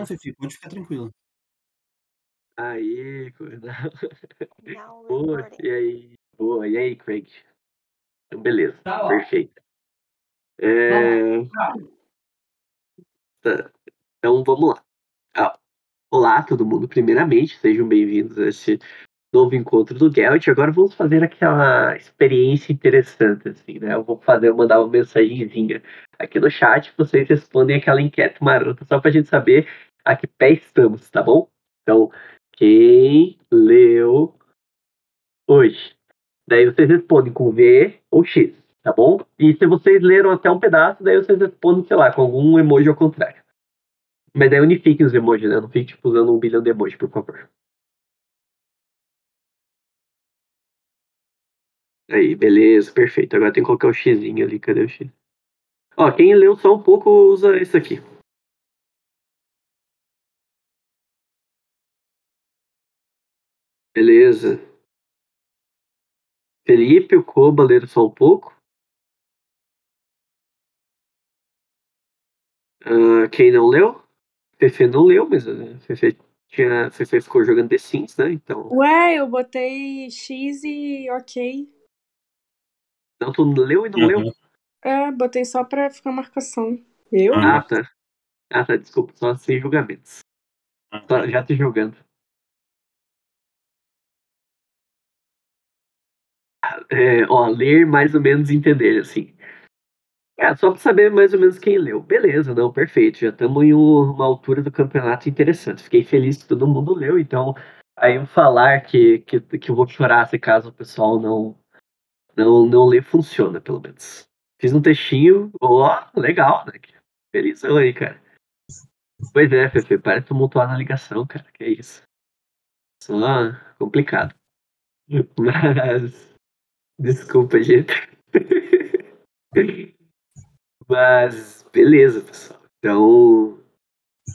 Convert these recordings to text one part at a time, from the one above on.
Não, Fifi, pode ficar tranquila. Aí, coisa. Now Boa, recording. e aí? Boa, e aí, Craig? Então, beleza, Tá, ó. perfeito. É, tá, Então, vamos lá. Ah, Olá, todo mundo. Primeiramente, sejam bem-vindos a esse novo encontro do Gelt. Agora vamos fazer aquela experiência interessante, assim, né? Eu vou fazer, mandar uma mensagenzinha aqui no chat, vocês respondem aquela enquete marota, só pra gente saber a que pé estamos, tá bom? Então, quem leu hoje? Daí vocês respondem com V ou X, tá bom? E se vocês leram até um pedaço, daí vocês respondem, sei lá, com algum emoji ao contrário. Mas daí unifiquem os emojis, né? Não fique tipo, usando um bilhão de emojis, por favor. Aí, beleza, perfeito. Agora tem que colocar o xizinho ali. Cadê o x? Ó, quem leu só um pouco usa esse aqui. Beleza. Felipe, o Koba leram só um pouco. Ah, quem não leu? Fefe não leu, mas uh, Fefe, tinha, Fefe ficou jogando The Sims, né? Então. Ué, eu botei X e ok. Não, tu leu e não leu? Uhum. É, botei só pra ficar marcação. Eu? Ah. Ah, tá. Ah, tá, desculpa, só sem julgamentos. Só- já te julgando. É, ó, ler mais ou menos entender, assim. É, só pra saber mais ou menos quem leu. Beleza, não, perfeito. Já estamos em um- uma altura do campeonato interessante. Fiquei feliz que todo mundo leu, então aí eu falar que, que, que eu vou chorar se caso o pessoal não, não, não ler, funciona, pelo menos. Fiz um textinho, ó, legal, né? Felizão aí, cara. Pois é, Fefe, parece tumultuar na ligação, cara. Que isso. Só complicado. Mas. Desculpa, gente. Mas, beleza, pessoal. Então.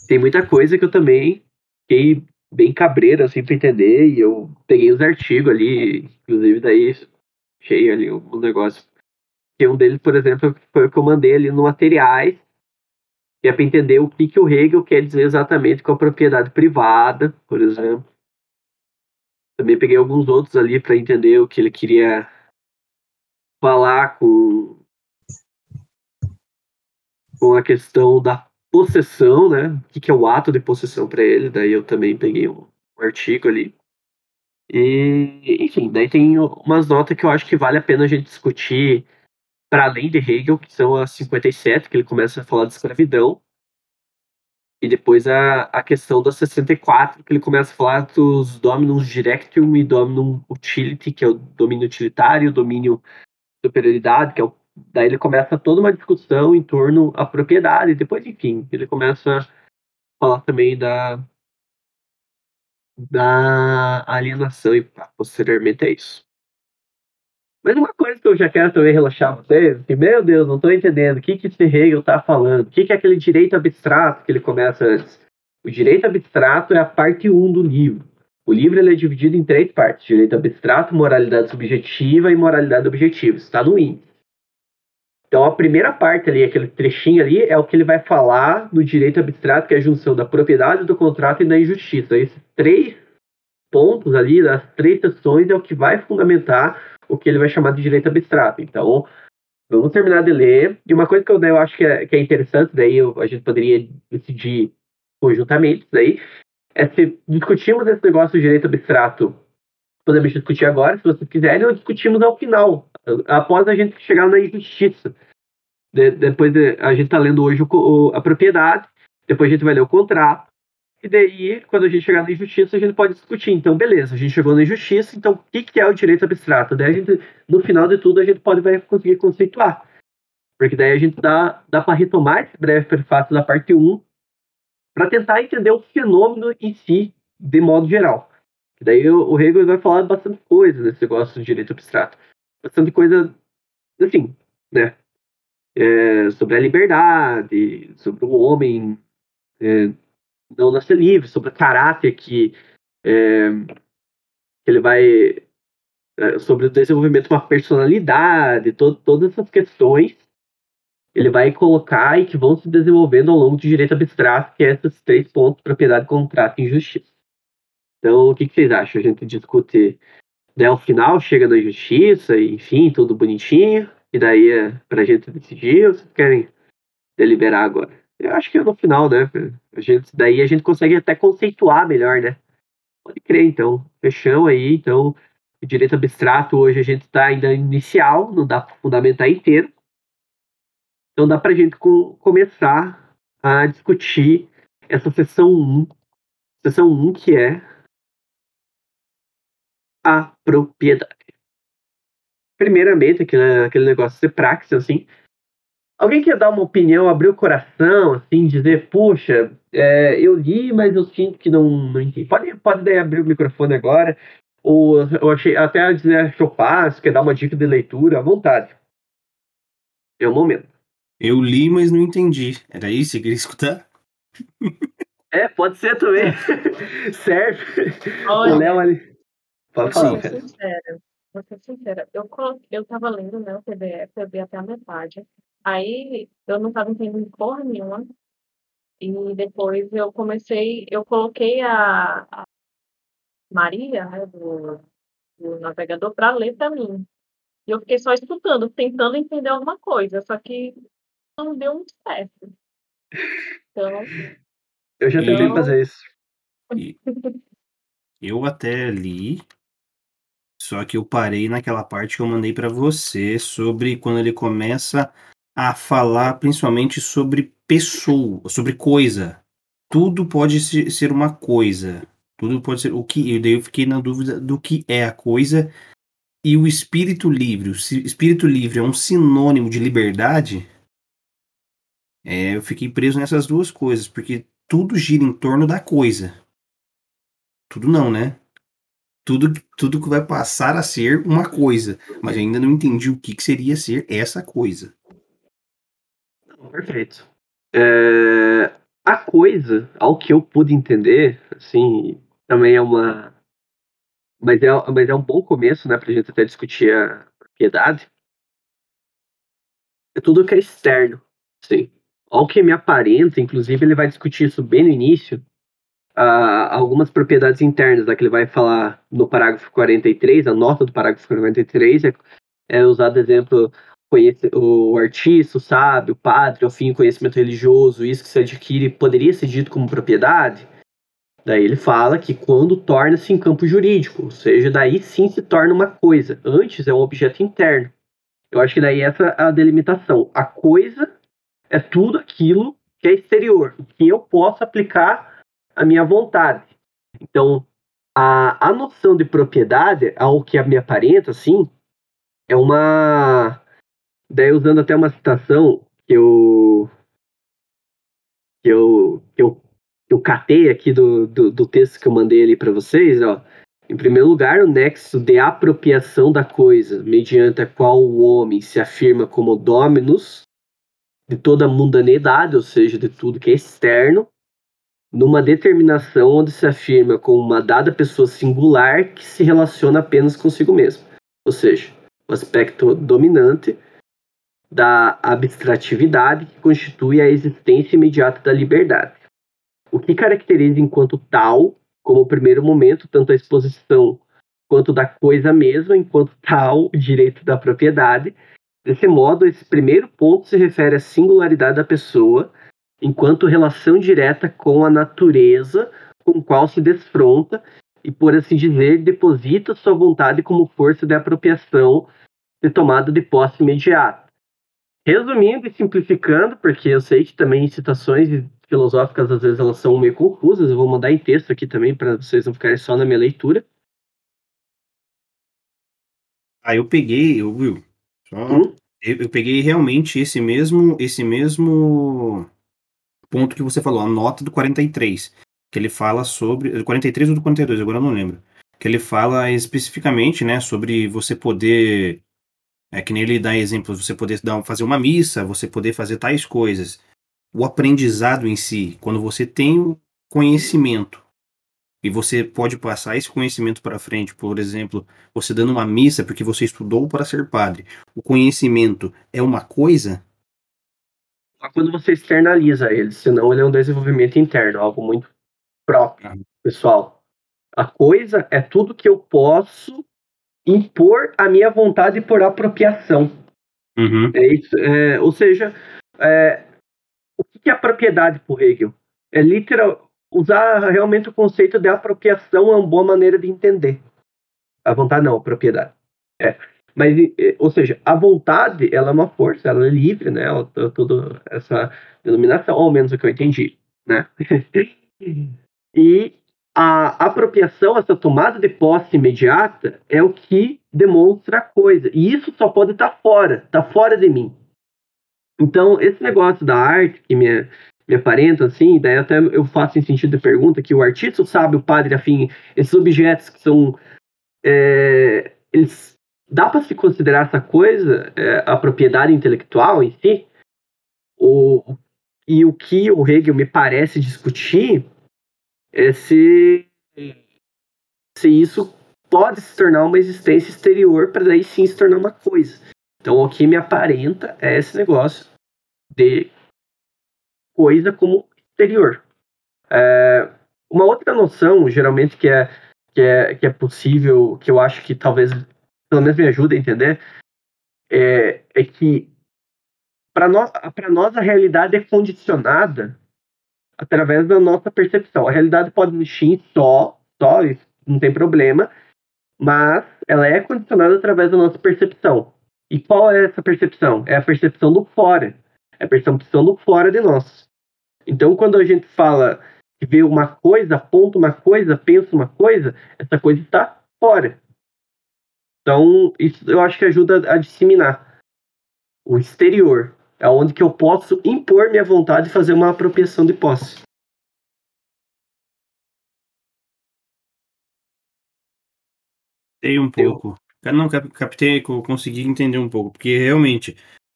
Tem muita coisa que eu também fiquei bem cabreiro, assim, pra entender. E eu peguei os artigos ali, inclusive daí achei ali um negócio. Que um deles, por exemplo, foi o que eu mandei ali no materiais que é para entender o que, que o Hegel quer dizer exatamente com a propriedade privada, por exemplo. Também peguei alguns outros ali para entender o que ele queria falar com, com a questão da possessão, né? O que, que é o ato de possessão para ele. Daí eu também peguei um, um artigo ali. E, enfim, daí tem umas notas que eu acho que vale a pena a gente discutir para além de Hegel, que são as 57, que ele começa a falar de escravidão, e depois a, a questão das 64, que ele começa a falar dos dominums directum e dominum utility, que é o domínio utilitário, o domínio superioridade, que é o, daí ele começa toda uma discussão em torno à propriedade, depois, enfim, ele começa a falar também da da alienação e pá, posteriormente é isso. Mas uma coisa que eu já quero também relaxar vocês, que, meu Deus, não estou entendendo o que, que esse Hegel está falando, o que, que é aquele direito abstrato que ele começa antes. O direito abstrato é a parte 1 do livro. O livro ele é dividido em três partes: direito abstrato, moralidade subjetiva e moralidade objetiva. Isso está no índice. Então a primeira parte ali, aquele trechinho ali, é o que ele vai falar no direito abstrato, que é a junção da propriedade, do contrato e da injustiça. Esses três pontos ali, das três sessões, é o que vai fundamentar o que ele vai chamar de direito abstrato. Então, vamos terminar de ler. E uma coisa que eu, eu acho que é, que é interessante, daí eu, a gente poderia decidir conjuntamente, daí, é se discutimos esse negócio do direito abstrato, podemos discutir agora, se vocês quiserem, ou discutimos ao final, após a gente chegar na injustiça. De, depois de, a gente está lendo hoje o, o, a propriedade, depois a gente vai ler o contrato, e daí, quando a gente chegar na injustiça, a gente pode discutir. Então, beleza, a gente chegou na injustiça, então o que, que é o direito abstrato? Daí, gente, no final de tudo, a gente pode vai conseguir conceituar. Porque daí a gente dá, dá para retomar esse breve prefácio da parte 1 para tentar entender o fenômeno em si, de modo geral. Daí o, Hegel vai falar bastante coisa nesse negócio do direito abstrato. Bastante coisa, assim, né? É, sobre a liberdade, sobre o homem é, não nascer livre, sobre o caráter que, é, que ele vai. É, sobre o desenvolvimento de uma personalidade, to, todas essas questões ele vai colocar e que vão se desenvolvendo ao longo do direito abstrato, que é esses três pontos: propriedade, contrato e injustiça. Então, o que, que vocês acham? A gente discute daí ao final, chega na justiça, enfim, tudo bonitinho, e daí é pra gente decidir, ou vocês querem deliberar agora? Eu acho que é no final, né? A gente, daí a gente consegue até conceituar melhor, né? Pode crer, então. Fechamos aí, então. O direito abstrato hoje a gente está ainda inicial, não dá para fundamentar inteiro. Então dá para a gente com, começar a discutir essa seção 1, seção 1 que é a propriedade. Primeiramente, aquele, aquele negócio de praxis, assim, Alguém quer dar uma opinião, abrir o coração, assim, dizer, puxa, é, eu li, mas eu sinto que não, não entendi. Pode, pode abrir o microfone agora. Ou eu achei até dizer chopar, se quer dar uma dica de leitura, à vontade. É o momento. Eu li, mas não entendi. Era isso que queria escutar? É, pode ser também. Serve. Olha, o Léo ali. Pode falar, vou cara. ser sincera, vou ser sincera. Eu, eu tava lendo, né, o PDF, eu vi até a metade. Aí eu não tava entendendo porra nenhuma. E depois eu comecei, eu coloquei a, a Maria, né, do, do navegador para ler para mim. E eu fiquei só escutando, tentando entender alguma coisa, só que não deu muito certo. Então, Eu já tentei Eu- fazer isso. E eu até li, só que eu parei naquela parte que eu mandei pra você sobre quando ele começa a falar principalmente sobre pessoa, sobre coisa. Tudo pode se- ser uma coisa. Tudo pode ser o que. E daí eu fiquei na dúvida do que é a coisa e o espírito livre. O espírito livre é um sinônimo de liberdade? É, eu fiquei preso nessas duas coisas, porque tudo gira em torno da coisa. Tudo não, né? Tudo, tudo que vai passar a ser uma coisa. Mas ainda não entendi o que, que seria ser essa coisa. Perfeito. É, a coisa, ao que eu pude entender, assim, também é uma. Mas é, mas é um bom começo, né, pra gente até discutir a propriedade. É tudo que é externo, sim. Ao que me aparenta, inclusive ele vai discutir isso bem no início, ah, algumas propriedades internas, né, que ele vai falar no parágrafo 43, a nota do parágrafo 43 é, é usado exemplo conhece, o artista, o sábio, o padre, ao fim, o conhecimento religioso, isso que se adquire poderia ser dito como propriedade. Daí ele fala que quando torna-se em campo jurídico, ou seja, daí sim se torna uma coisa. Antes é um objeto interno. Eu acho que daí essa é a delimitação. A coisa é tudo aquilo que é exterior, que eu posso aplicar à minha vontade. Então, a, a noção de propriedade, ao que me aparenta, assim, é uma. Daí, usando até uma citação que eu. que eu. que eu, que eu catei aqui do, do, do texto que eu mandei ali para vocês, ó. Em primeiro lugar, o nexo de apropriação da coisa, mediante a qual o homem se afirma como dominus de toda a mundanidade, ou seja, de tudo que é externo, numa determinação onde se afirma como uma dada pessoa singular que se relaciona apenas consigo mesmo. Ou seja, o aspecto dominante da abstratividade que constitui a existência imediata da liberdade. O que caracteriza enquanto tal, como primeiro momento, tanto a exposição quanto da coisa mesma, enquanto tal, o direito da propriedade. Desse modo, esse primeiro ponto se refere à singularidade da pessoa, enquanto relação direta com a natureza com qual se desfronta e, por assim dizer, deposita sua vontade como força de apropriação de tomada de posse imediata. Resumindo e simplificando, porque eu sei que também citações filosóficas às vezes elas são meio confusas, eu vou mandar em texto aqui também para vocês não ficarem só na minha leitura. Aí eu peguei, eu? Eu, eu peguei realmente esse mesmo, esse mesmo ponto que você falou, a nota do 43, que ele fala sobre, do 43 ou do 42, agora eu não lembro. Que ele fala especificamente, né, sobre você poder é que nem ele dá exemplos, você poder dar, fazer uma missa, você poder fazer tais coisas. O aprendizado em si, quando você tem o conhecimento e você pode passar esse conhecimento para frente, por exemplo, você dando uma missa porque você estudou para ser padre. O conhecimento é uma coisa? quando você externaliza ele, senão ele é um desenvolvimento interno, algo muito próprio, Ah. pessoal. A coisa é tudo que eu posso impor a minha vontade por apropriação. Uhum. É isso, é, ou seja, é, o que que é a propriedade por Hegel? É literal usar realmente o conceito de apropriação é uma boa maneira de entender. A vontade não, a propriedade. É. Mas, ou seja, a vontade, ela é uma força, ela é livre, né? Toda essa denominação, ao menos o que eu entendi, né? e a apropriação, essa tomada de posse imediata, é o que demonstra a coisa. E isso só pode estar fora, está fora de mim. Então, esse negócio da arte que me, me aparenta, assim, daí até eu faço em sentido de pergunta, que o artista, o sábio, o padre, afim, esses objetos que são. é, eles, dá para se considerar essa coisa, é, a propriedade intelectual em si? O, e o que o Hegel me parece discutir é se, se isso pode se tornar uma existência exterior para daí sim se tornar uma coisa. Então, o que me aparenta é esse negócio de coisa como exterior. É, uma outra noção, geralmente, que é, que, é, que é possível, que eu acho que talvez, pelo menos me ajude a entender, é, é que para nós, para nós a realidade é condicionada através da nossa percepção. A realidade pode existir só, só, isso não tem problema, mas ela é condicionada através da nossa percepção. E qual é essa percepção? É a percepção do fora. É a percepção do fora de nós. Então, quando a gente fala que vê uma coisa, aponta uma coisa, pensa uma coisa, essa coisa está fora. Então, isso eu acho que ajuda a disseminar o exterior. É onde que eu posso impor minha vontade e fazer uma apropriação de posse. Captei um pouco. Cara, Não, cap- captei, co- consegui entender um pouco, porque realmente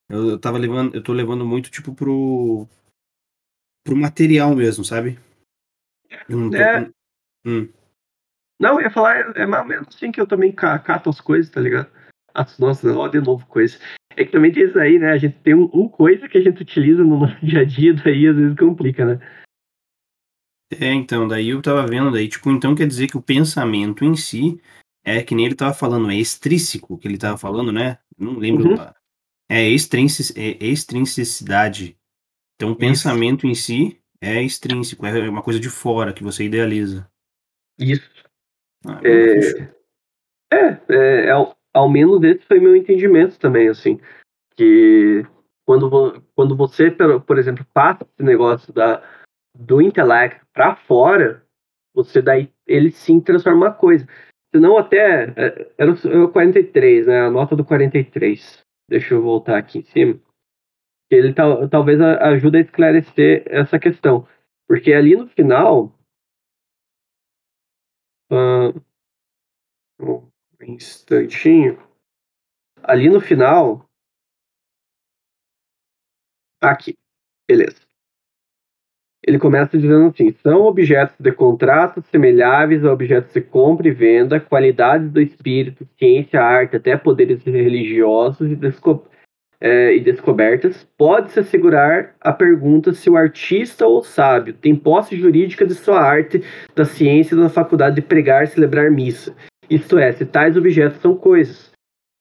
eu, eu tava levando, eu tô levando muito tipo pro pro material mesmo, sabe? Não É. Hum. Não, eu ia falar, é mais ou menos assim que eu também ca- cato as coisas, tá ligado? As, nossa, ó, de novo coisa. É que também tem isso aí, né? A gente tem um, um coisa que a gente utiliza no nosso dia a dia, daí às vezes complica, né? É, então, daí eu tava vendo, daí, tipo, então quer dizer que o pensamento em si é que nem ele tava falando, é extrínseco que ele tava falando, né? Não lembro. Uhum. É, extrinsi é extrinsicidade. Então, o pensamento em si é extrínseco, é uma coisa de fora que você idealiza. Isso. Ah, É. É, é, é ao, ao menos esse foi meu entendimento também, assim. Que quando, quando você, por, exemplo, passa esse negócio da, do intelecto para fora, você daí, ele sim transforma uma coisa. Senão até, é, era o era o 43, né, a nota do 43. Deixa eu voltar aqui em cima. Ele tal, talvez ajude a esclarecer essa questão. Porque ali no final... ah, um instantinho. Ali no final. Aqui. Beleza. Ele começa dizendo assim: são objetos de contrato semelháveis a objetos de compra e venda, qualidades do espírito, ciência, arte, até poderes religiosos e, desco é, e descobertas. Pode-se assegurar a pergunta se o artista ou o sábio tem posse jurídica de sua arte, da ciência da faculdade de pregar e celebrar missa. Isto é, se tais objetos são coisas.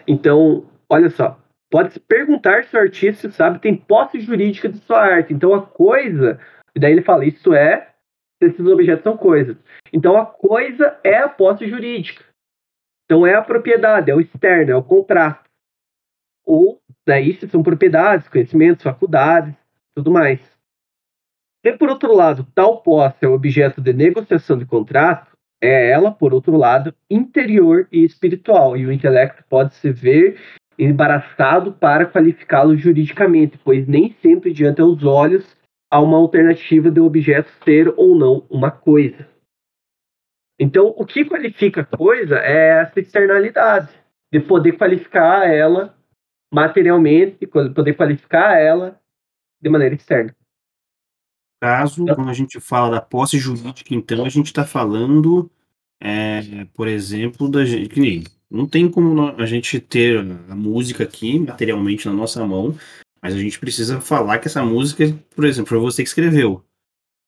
Então, olha só, pode-se perguntar se o artista e o sábio tem posse jurídica de sua arte. Então, a coisa, e daí ele fala, isso é, se esses objetos são coisas. Então, a coisa é a posse jurídica. Então, é a propriedade, é o externo, é o contrato. Ou, daí, se são propriedades, conhecimentos, faculdades, tudo mais. Se, por outro lado, tal posse é objeto de negociação de contrato, é ela, por outro lado, interior e espiritual, e o intelecto pode se ver embaraçado para qualificá-lo juridicamente, pois nem sempre diante aos olhos há uma alternativa de objeto ser ou não uma coisa. Então, o que qualifica a coisa é essa externalidade, de poder qualificar ela materialmente, poder qualificar ela de maneira externa. caso, quando a gente fala da posse jurídica, então a gente está falando, é, por exemplo, da gente, que nem, não tem como a gente ter a música aqui materialmente na nossa mão Mas a gente precisa falar que essa música, por exemplo, foi você que escreveu.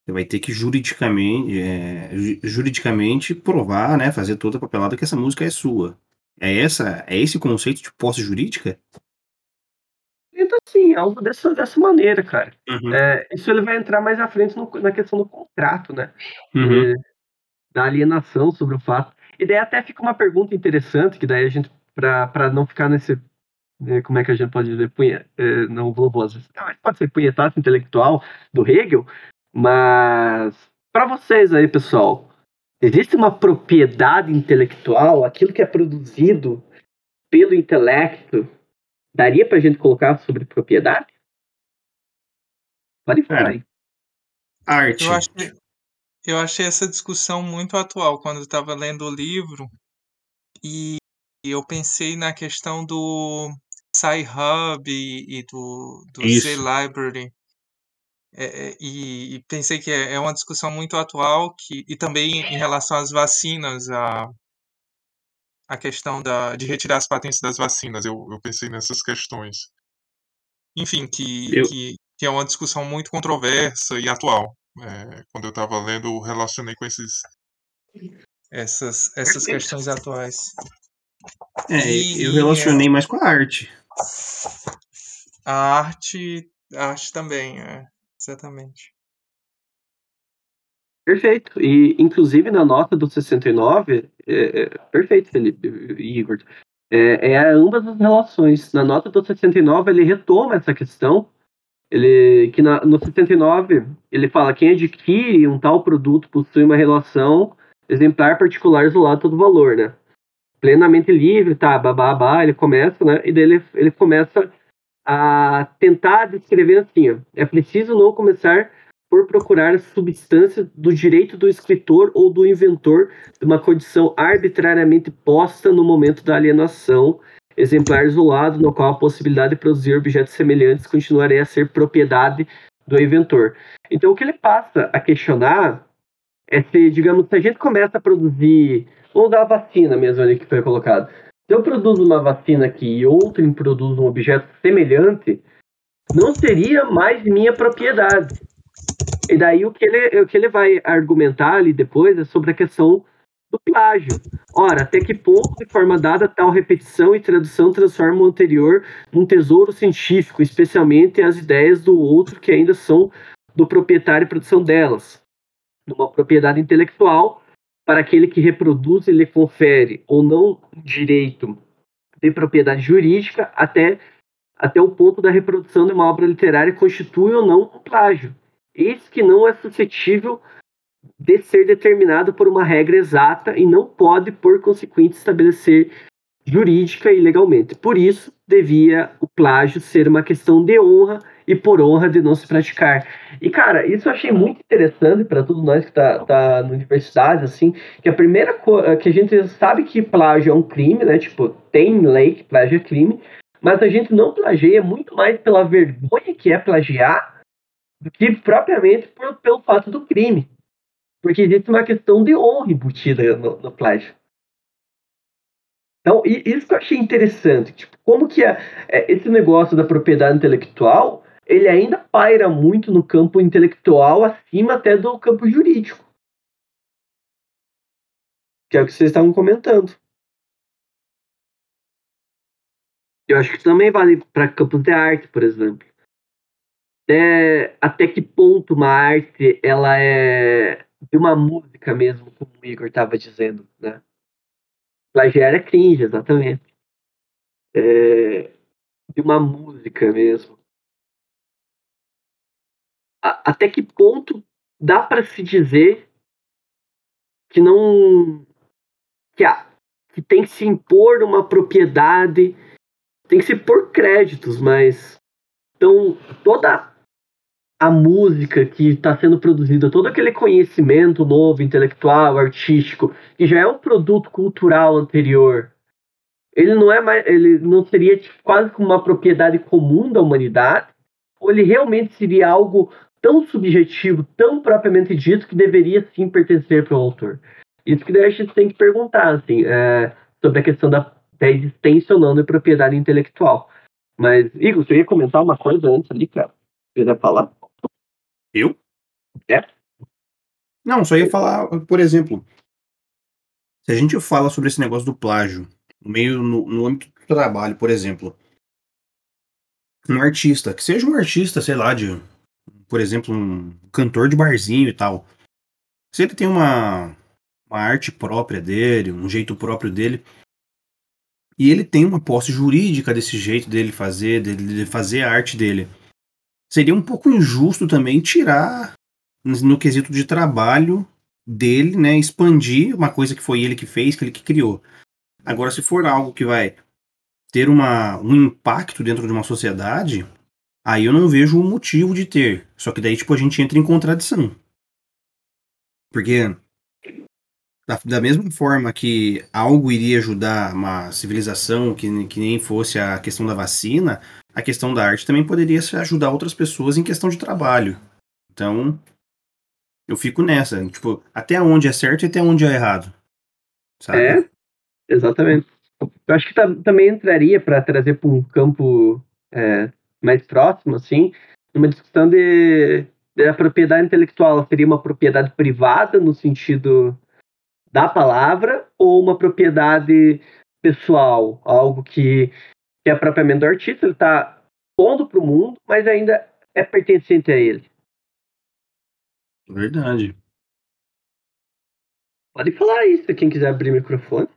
Você vai ter que juridicamente, é, juridicamente provar, né, fazer toda a papelada que essa música é sua. É essa, é esse conceito de posse jurídica? Assim, algo dessa, dessa maneira, cara. Uhum. É, isso ele vai entrar mais à frente no, na questão do contrato, né? Uhum. É, da alienação sobre o fato. E daí até fica uma pergunta interessante, que daí a gente, para não ficar nesse. né, como é que a gente pode dizer? Punha, é, não mas pode ser punhetaço intelectual do Hegel, mas para vocês aí, pessoal, existe uma propriedade intelectual, aquilo que é produzido pelo intelecto, daria pra gente colocar sobre propriedade? Pode falar aí. Arte. Eu achei, eu achei essa discussão muito atual quando eu estava lendo o livro e eu pensei na questão do Sci-Hub e, e do, do. Z-Library. É, é, e, e pensei que é, é uma discussão muito atual que, e também em relação às vacinas, a, a questão da, de retirar as patentes das vacinas. Eu, eu pensei nessas questões. Enfim, que, Eu- que, que é uma discussão muito controversa e atual. É, quando eu estava lendo, eu relacionei com esses, essas, essas questões atuais. É, E- eu relacionei mais com a arte. A arte, a arte também, é, exatamente. Perfeito. E, inclusive, na nota do 69, é, é, perfeito, Felipe Igor, é, é ambas as relações. Na nota do 69, ele retoma essa questão, ele, que na, no 69, ele fala quem adquire um tal produto possui uma relação exemplar particular isolada do valor, né? Plenamente livre, tá, babá, ele começa, né? E daí ele, ele começa a tentar descrever assim, ó, é preciso não começar por procurar substância do direito do escritor ou do inventor de uma condição arbitrariamente posta no momento da alienação, exemplar isolado no qual a possibilidade de produzir objetos semelhantes continuaria a ser propriedade do inventor. Então o que ele passa a questionar é se, digamos, se a gente começa a produzir, vamos dar a vacina mesmo ali que foi colocado. Se eu produzo uma vacina aqui e outro produz um objeto semelhante, não seria mais minha propriedade. E daí o que ele, o que ele vai argumentar ali depois é sobre a questão do plágio. Ora, até que ponto, de forma dada, tal repetição e tradução transforma o anterior num tesouro científico, especialmente as ideias do outro que ainda são do proprietário e produção delas. Numa propriedade intelectual, para aquele que reproduz e lhe confere ou não direito de propriedade jurídica até, até o ponto da reprodução de uma obra literária constitui ou não um plágio. Eis que não é suscetível de ser determinado por uma regra exata e não pode, por consequente, estabelecer jurídica e legalmente. Por isso, devia o plágio ser uma questão de honra e por honra de não se praticar. E, cara, isso eu achei muito interessante para todos nós que tá, tá na universidade, assim, que a primeira coisa que a gente sabe que plágio é um crime, né? Tipo, tem lei que plágio é crime, mas a gente não plageia muito mais pela vergonha que é plagiar do que propriamente por, pelo fato do crime. Porque existe uma questão de honra embutida no, no plágio. Então, isso que eu achei interessante. Tipo, como que é, é, esse negócio da propriedade intelectual, ele ainda paira muito no campo intelectual, acima até do campo jurídico. Que é o que vocês estavam comentando. Eu acho que também vale para campos de arte, por exemplo. Até, até que ponto uma arte ela é de uma música mesmo, como o Igor estava dizendo, né? Plagiar é cringe, exatamente. É, de uma música mesmo. A, até que ponto dá para se dizer que não que, a, que tem que se impor uma propriedade, tem que se pôr créditos, mas então toda a música que está sendo produzida, todo aquele conhecimento novo, intelectual, artístico, que já é um produto cultural anterior, ele não é mais, ele não seria tipo, quase como uma propriedade comum da humanidade, ou ele realmente seria algo tão subjetivo, tão propriamente dito, que deveria sim pertencer para o autor. Isso que daí a gente tem que perguntar, assim, é, sobre a questão da, da existência ou não de propriedade intelectual. Mas, Igor, você ia comentar uma coisa antes ali, cara? Você ia falar? Eu? É. Não, só ia falar, por exemplo, se a gente fala sobre esse negócio do plágio, no meio no, no âmbito do trabalho, por exemplo, um artista, que seja um artista, sei lá, de, por exemplo, um cantor de barzinho e tal, se ele tem uma, uma arte própria dele, um jeito próprio dele, e ele tem uma posse jurídica desse jeito dele fazer, dele de fazer a arte dele, seria um pouco injusto também tirar no quesito de trabalho dele, né, expandir uma coisa que foi ele que fez, que ele que criou. Agora, se for algo que vai ter uma, um impacto dentro de uma sociedade, aí eu não vejo o motivo de ter. Só que daí, tipo, a gente entra em contradição. Porque da, da mesma forma que algo iria ajudar uma civilização que, que nem fosse a questão da vacina, a questão da arte também poderia ajudar outras pessoas em questão de trabalho. Então, eu fico nessa, tipo, até onde é certo e até onde é errado. Sabe? É, exatamente. Eu acho que tá, também entraria para trazer para um campo é, mais próximo, assim, uma discussão de, de a propriedade intelectual. Seria uma propriedade privada no sentido da palavra ou uma propriedade pessoal, algo que, que é propriamente do artista, ele está pondo para o mundo, mas ainda é pertencente a ele. Verdade. Pode falar isso, quem quiser abrir o microfone.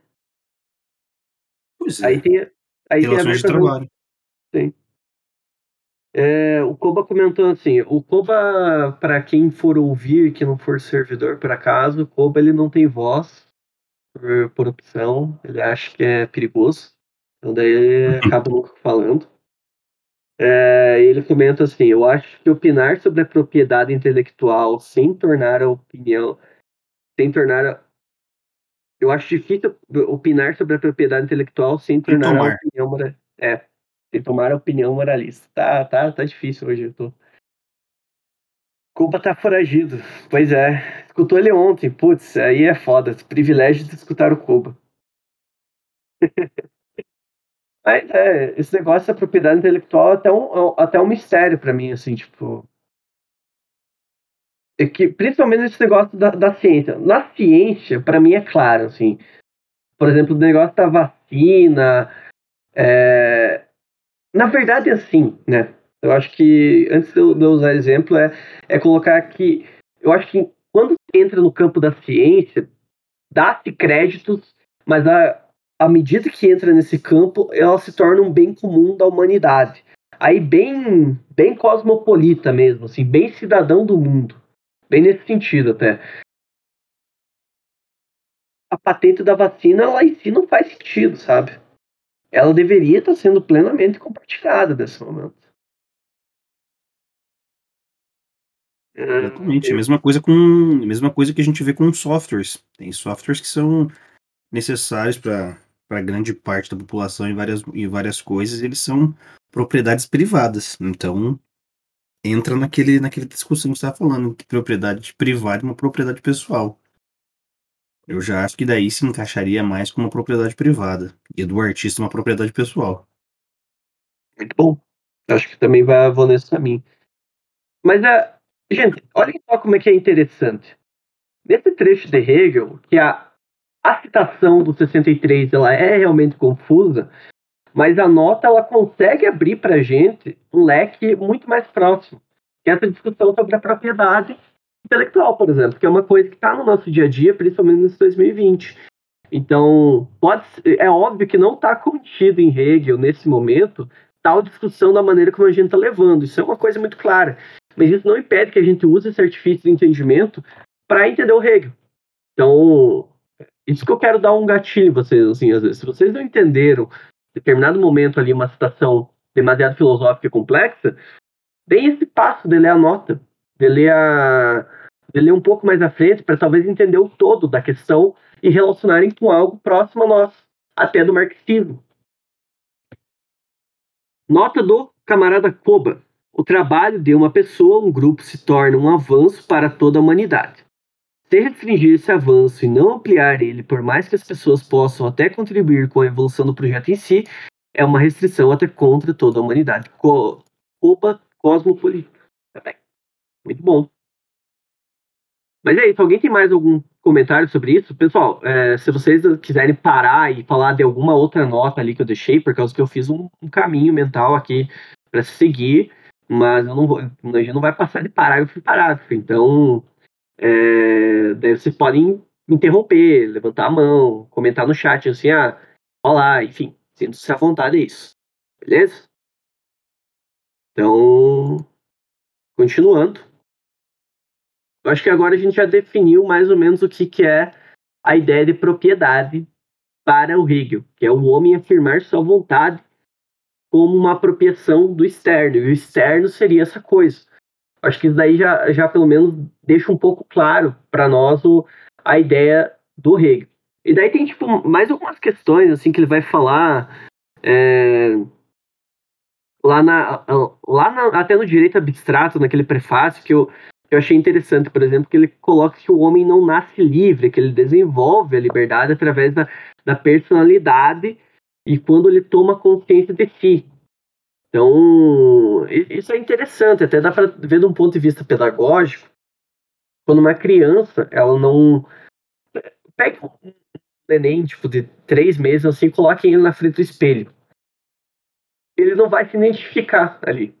Pois é. Aí tem, aí tem a de trabalho. É, o Koba comentou assim, o Koba, para quem for ouvir, que não for servidor por acaso, o Koba ele não tem voz por, por opção, ele acha que é perigoso, então daí ele acaba nunca falando. É, ele comenta assim, eu acho que opinar sobre a propriedade intelectual sem tornar a opinião, sem tornar a, eu acho difícil opinar sobre a propriedade intelectual sem tornar tomar. a opinião é, sem tomar a opinião moralista. Tá, tá, tá difícil hoje, eu tô. Culpa tá foragido. Pois é. Escutou ele ontem. Putz, aí é foda. Privilégio de escutar o Cuba. Mas é, esse negócio da propriedade intelectual é até um, é até um mistério pra mim, assim, tipo. É que, principalmente esse negócio da, da ciência. Na ciência, pra mim é claro, assim. Por exemplo, o negócio da vacina. é, Na verdade, é assim, né? Eu acho que, antes de eu, usar exemplo, é, é colocar que. Eu acho que quando entra no campo da ciência, dá-se créditos, mas a, à medida que entra nesse campo, ela se torna um bem comum da humanidade. Aí bem, bem cosmopolita mesmo, assim, bem cidadão do mundo. Bem nesse sentido até. A patente da vacina, ela em si não faz sentido, sabe? Ela deveria estar sendo plenamente compartilhada nesse momento. Exatamente. Eu- Mesma coisa com. Mesma coisa que a gente vê com softwares. Tem softwares que são necessários para para grande parte da população em várias, em várias coisas, eles são propriedades privadas. Então, entra naquele, naquela discussão que você estava falando, que propriedade privada é uma propriedade pessoal. Eu já acho que daí se encaixaria mais como uma propriedade privada. E do artista uma propriedade pessoal. Muito bom. Acho que também vai, vou nesse caminho. Mas, a, gente, olha só como é que é interessante. Nesse trecho de Hegel, que a, a citação do 63 ela é realmente confusa, mas a nota ela consegue abrir para a gente um leque muito mais próximo. Que é essa discussão sobre a propriedade intelectual, por exemplo, que é uma coisa que está no nosso dia a dia, principalmente nesse 2020. Então, pode, é óbvio que não está contido em Hegel, nesse momento, tal discussão da maneira como a gente está levando. Isso é uma coisa muito clara. Mas isso não impede que a gente use esse artifício de entendimento para entender o Hegel. Então, isso que eu quero dar um gatilho vocês, assim, às vezes. Se vocês não entenderam, determinado momento ali, uma citação demasiado filosófica e complexa, deem esse passo de ler a nota, de ler, a, de ler um pouco mais à frente, para talvez entender o todo da questão e relacionarem com algo próximo a nós, até do marxismo. Nota do camarada Koba. O trabalho de uma pessoa, um grupo, se torna um avanço para toda a humanidade. Se restringir esse avanço e não ampliar ele, por mais que as pessoas possam até contribuir com a evolução do projeto em si, é uma restrição até contra toda a humanidade. Co Oba cosmopolita. Muito bom. Mas é isso, alguém tem mais algum comentário sobre isso? Pessoal, é, se vocês quiserem parar e falar de alguma outra nota ali que eu deixei, por causa que eu fiz um, um caminho mental aqui para seguir, mas eu não vou, a gente não vai passar de parágrafo em parágrafo. Então, é, daí vocês podem me interromper, levantar a mão, comentar no chat assim, ah, olá, enfim, sinto-se à vontade, é isso. Beleza? Então, continuando. Eu acho que agora a gente já definiu mais ou menos o que, que é a ideia de propriedade para o Hegel, que é o homem afirmar sua vontade como uma apropriação do externo. E o externo seria essa coisa. Acho que isso daí já, já pelo menos deixa um pouco claro para nós o, a ideia do Hegel. E daí tem tipo mais algumas questões assim que ele vai falar é, lá na, lá na, até no direito abstrato naquele prefácio que eu eu achei interessante, por exemplo, que ele coloca que o homem não nasce livre, que ele desenvolve a liberdade através da, da personalidade e quando ele toma consciência de si. Então, isso é interessante, até dá para ver de um ponto de vista pedagógico. Quando uma criança, ela não. Pega um neném, tipo, de três meses, assim, coloca ele na frente do espelho. Ele não vai se identificar ali.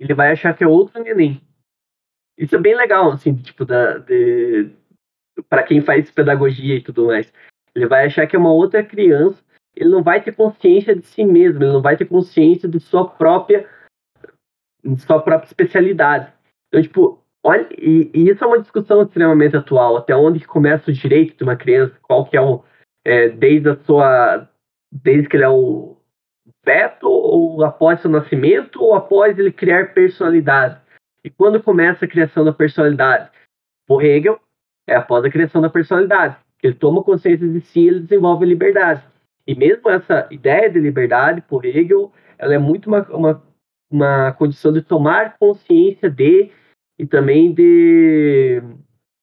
Ele vai achar que é outro neném. Isso é bem legal, assim, tipo, da, de, para quem faz pedagogia e tudo mais. Ele vai achar que é uma outra criança, ele não vai ter consciência de si mesmo, ele não vai ter consciência de sua própria, de sua própria especialidade. Então, tipo, olha, e, e, isso é uma discussão extremamente atual, até onde começa o direito de uma criança, qual que é o, é, desde a sua, desde que ele é o feto, ou após seu nascimento, ou após ele criar personalidade. E quando começa a criação da personalidade? Por Hegel, é após a criação da personalidade. Ele toma consciência de si, ele desenvolve a liberdade. E mesmo essa ideia de liberdade, por Hegel, ela é muito uma, uma, uma condição de tomar consciência de e também de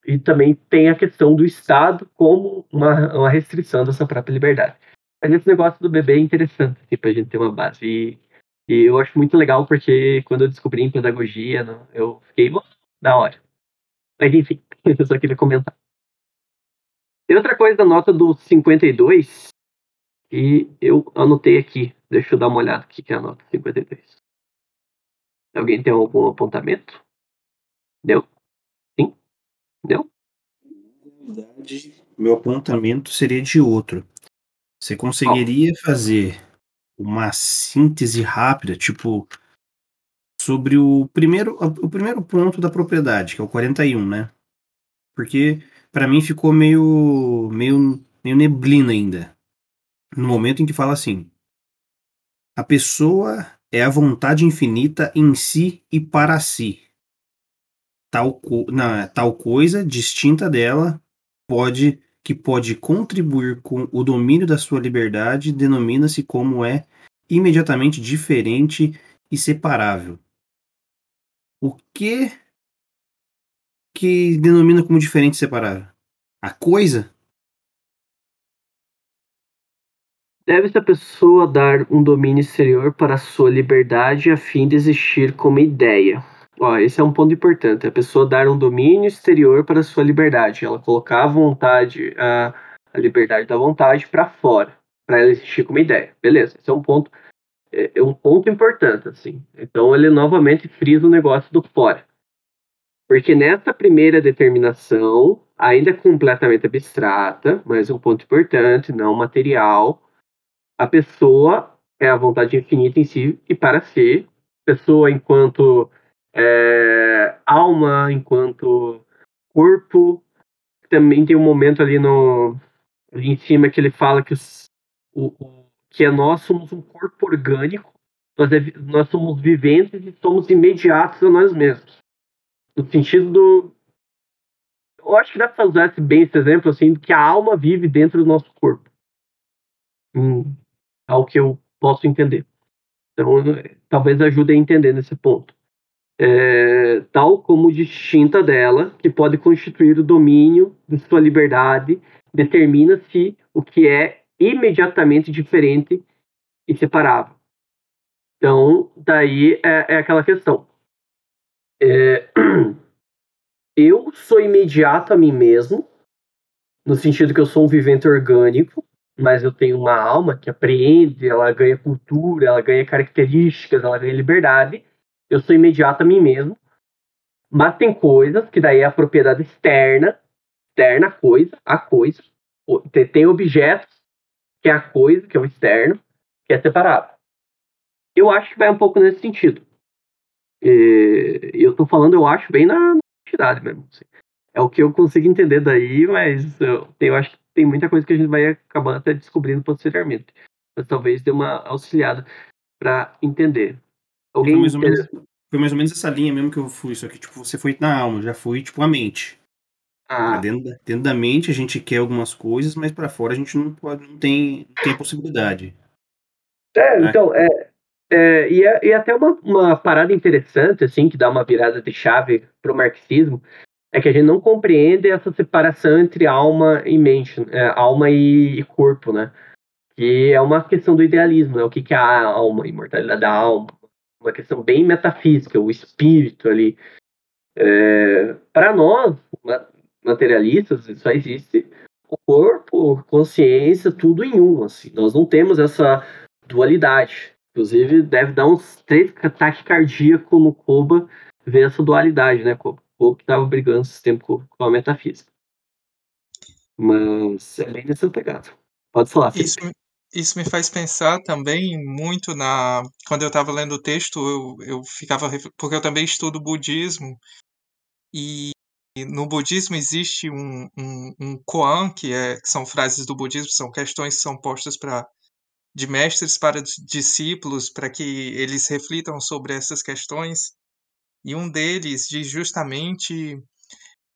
e também tem a questão do Estado como uma, uma restrição dessa própria liberdade. Mas esse negócio do bebê é interessante, assim, para a gente ter uma base. E e eu acho muito legal porque quando eu descobri em pedagogia, eu fiquei da hora. Mas enfim, eu só queria comentar. Tem outra coisa da nota do 52 que eu anotei aqui. Deixa eu dar uma olhada aqui que é a nota 52. Alguém tem algum apontamento? Deu? Sim? Deu? Na verdade, meu apontamento seria de outro. Você conseguiria oh. fazer uma síntese rápida, tipo, sobre o primeiro, o primeiro ponto da propriedade, que é o 41, né? Porque para mim ficou meio, meio, meio neblina ainda. No momento em que fala assim: a pessoa é a vontade infinita em si e para si. Tal, co não, tal coisa distinta dela pode que pode contribuir com o domínio da sua liberdade denomina-se como é imediatamente diferente e separável. O que que denomina como diferente e separável? A coisa? Deve-se a pessoa dar um domínio exterior para sua liberdade a fim de existir como ideia. Ó, esse é um ponto importante. A pessoa dar um domínio exterior para sua liberdade. Ela colocar a vontade, a, a liberdade da vontade para fora, para ela existir como ideia. Beleza, esse é um ponto, é, é um ponto importante, assim. Então ele novamente frisa o negócio do fora. Porque nessa primeira determinação, ainda completamente abstrata, mas um ponto importante, não material, a pessoa é a vontade infinita em si e para si, pessoa enquanto é, alma, enquanto corpo. Também tem um momento ali no ali em cima que ele fala que, os, o, o, que é nós somos um corpo orgânico, nós, é, nós somos viventes e somos imediatos a nós mesmos. No sentido do. Eu acho que dá para usar bem esse exemplo assim, que a alma vive dentro do nosso corpo. Hum, ao que eu posso entender. Então, talvez ajude a entender nesse ponto é, tal como distinta dela, que pode constituir o domínio de sua liberdade, determina-se o que é imediatamente diferente e separava. Então, daí é, é aquela questão. É, eu sou imediato a mim mesmo, no sentido que eu sou um vivente orgânico, mas eu tenho uma alma que apreende, ela ganha cultura, ela ganha características, ela ganha liberdade. Eu sou imediato a mim mesmo. Mas tem coisas que daí é a propriedade externa, externa a coisa, a coisa. Tem objetos que é a coisa, que é o externo, que é separado. Eu acho que vai um pouco nesse sentido. E eu tô falando, eu acho, bem na entidade mesmo. É o que eu consigo entender daí, mas eu, eu acho que tem muita coisa que a gente vai acabar até descobrindo posteriormente. Mas talvez dê uma auxiliada para entender. Alguém foi mais, menos, foi mais, ou menos, essa linha mesmo que eu fui, só que tipo, você foi na alma, já foi tipo a mente. Ah. Dentro, da, dentro da mente a gente quer algumas coisas, mas para fora a gente não pode, não tem, não tem possibilidade. É, né? então, é, é, e, é, e é até uma, uma parada interessante, assim, que dá uma virada de chave para o marxismo, é que a gente não compreende essa separação entre alma e mente, é, alma e, e, corpo, né? Que é uma questão do idealismo, né? O que, que é a alma, a imortalidade da alma, uma questão bem metafísica, o espírito ali. É, Para nós, materialistas, só existe o corpo, consciência, tudo em um, assim. Nós não temos essa dualidade. Inclusive, deve dar uns três ataques cardíacos no Koba ver essa dualidade, né, Koba? Que estava brigando esse tempo com, a metafísica. Mas é bem nessa pegada. Pode falar, Isso, isso me faz pensar também muito na. Quando eu estava lendo o texto, eu, eu ficava. Porque eu também estudo budismo, e no budismo existe um, um, um koan, que, é, que são frases do budismo, são questões que são postas para de mestres para discípulos, para que eles reflitam sobre essas questões. E um deles diz justamente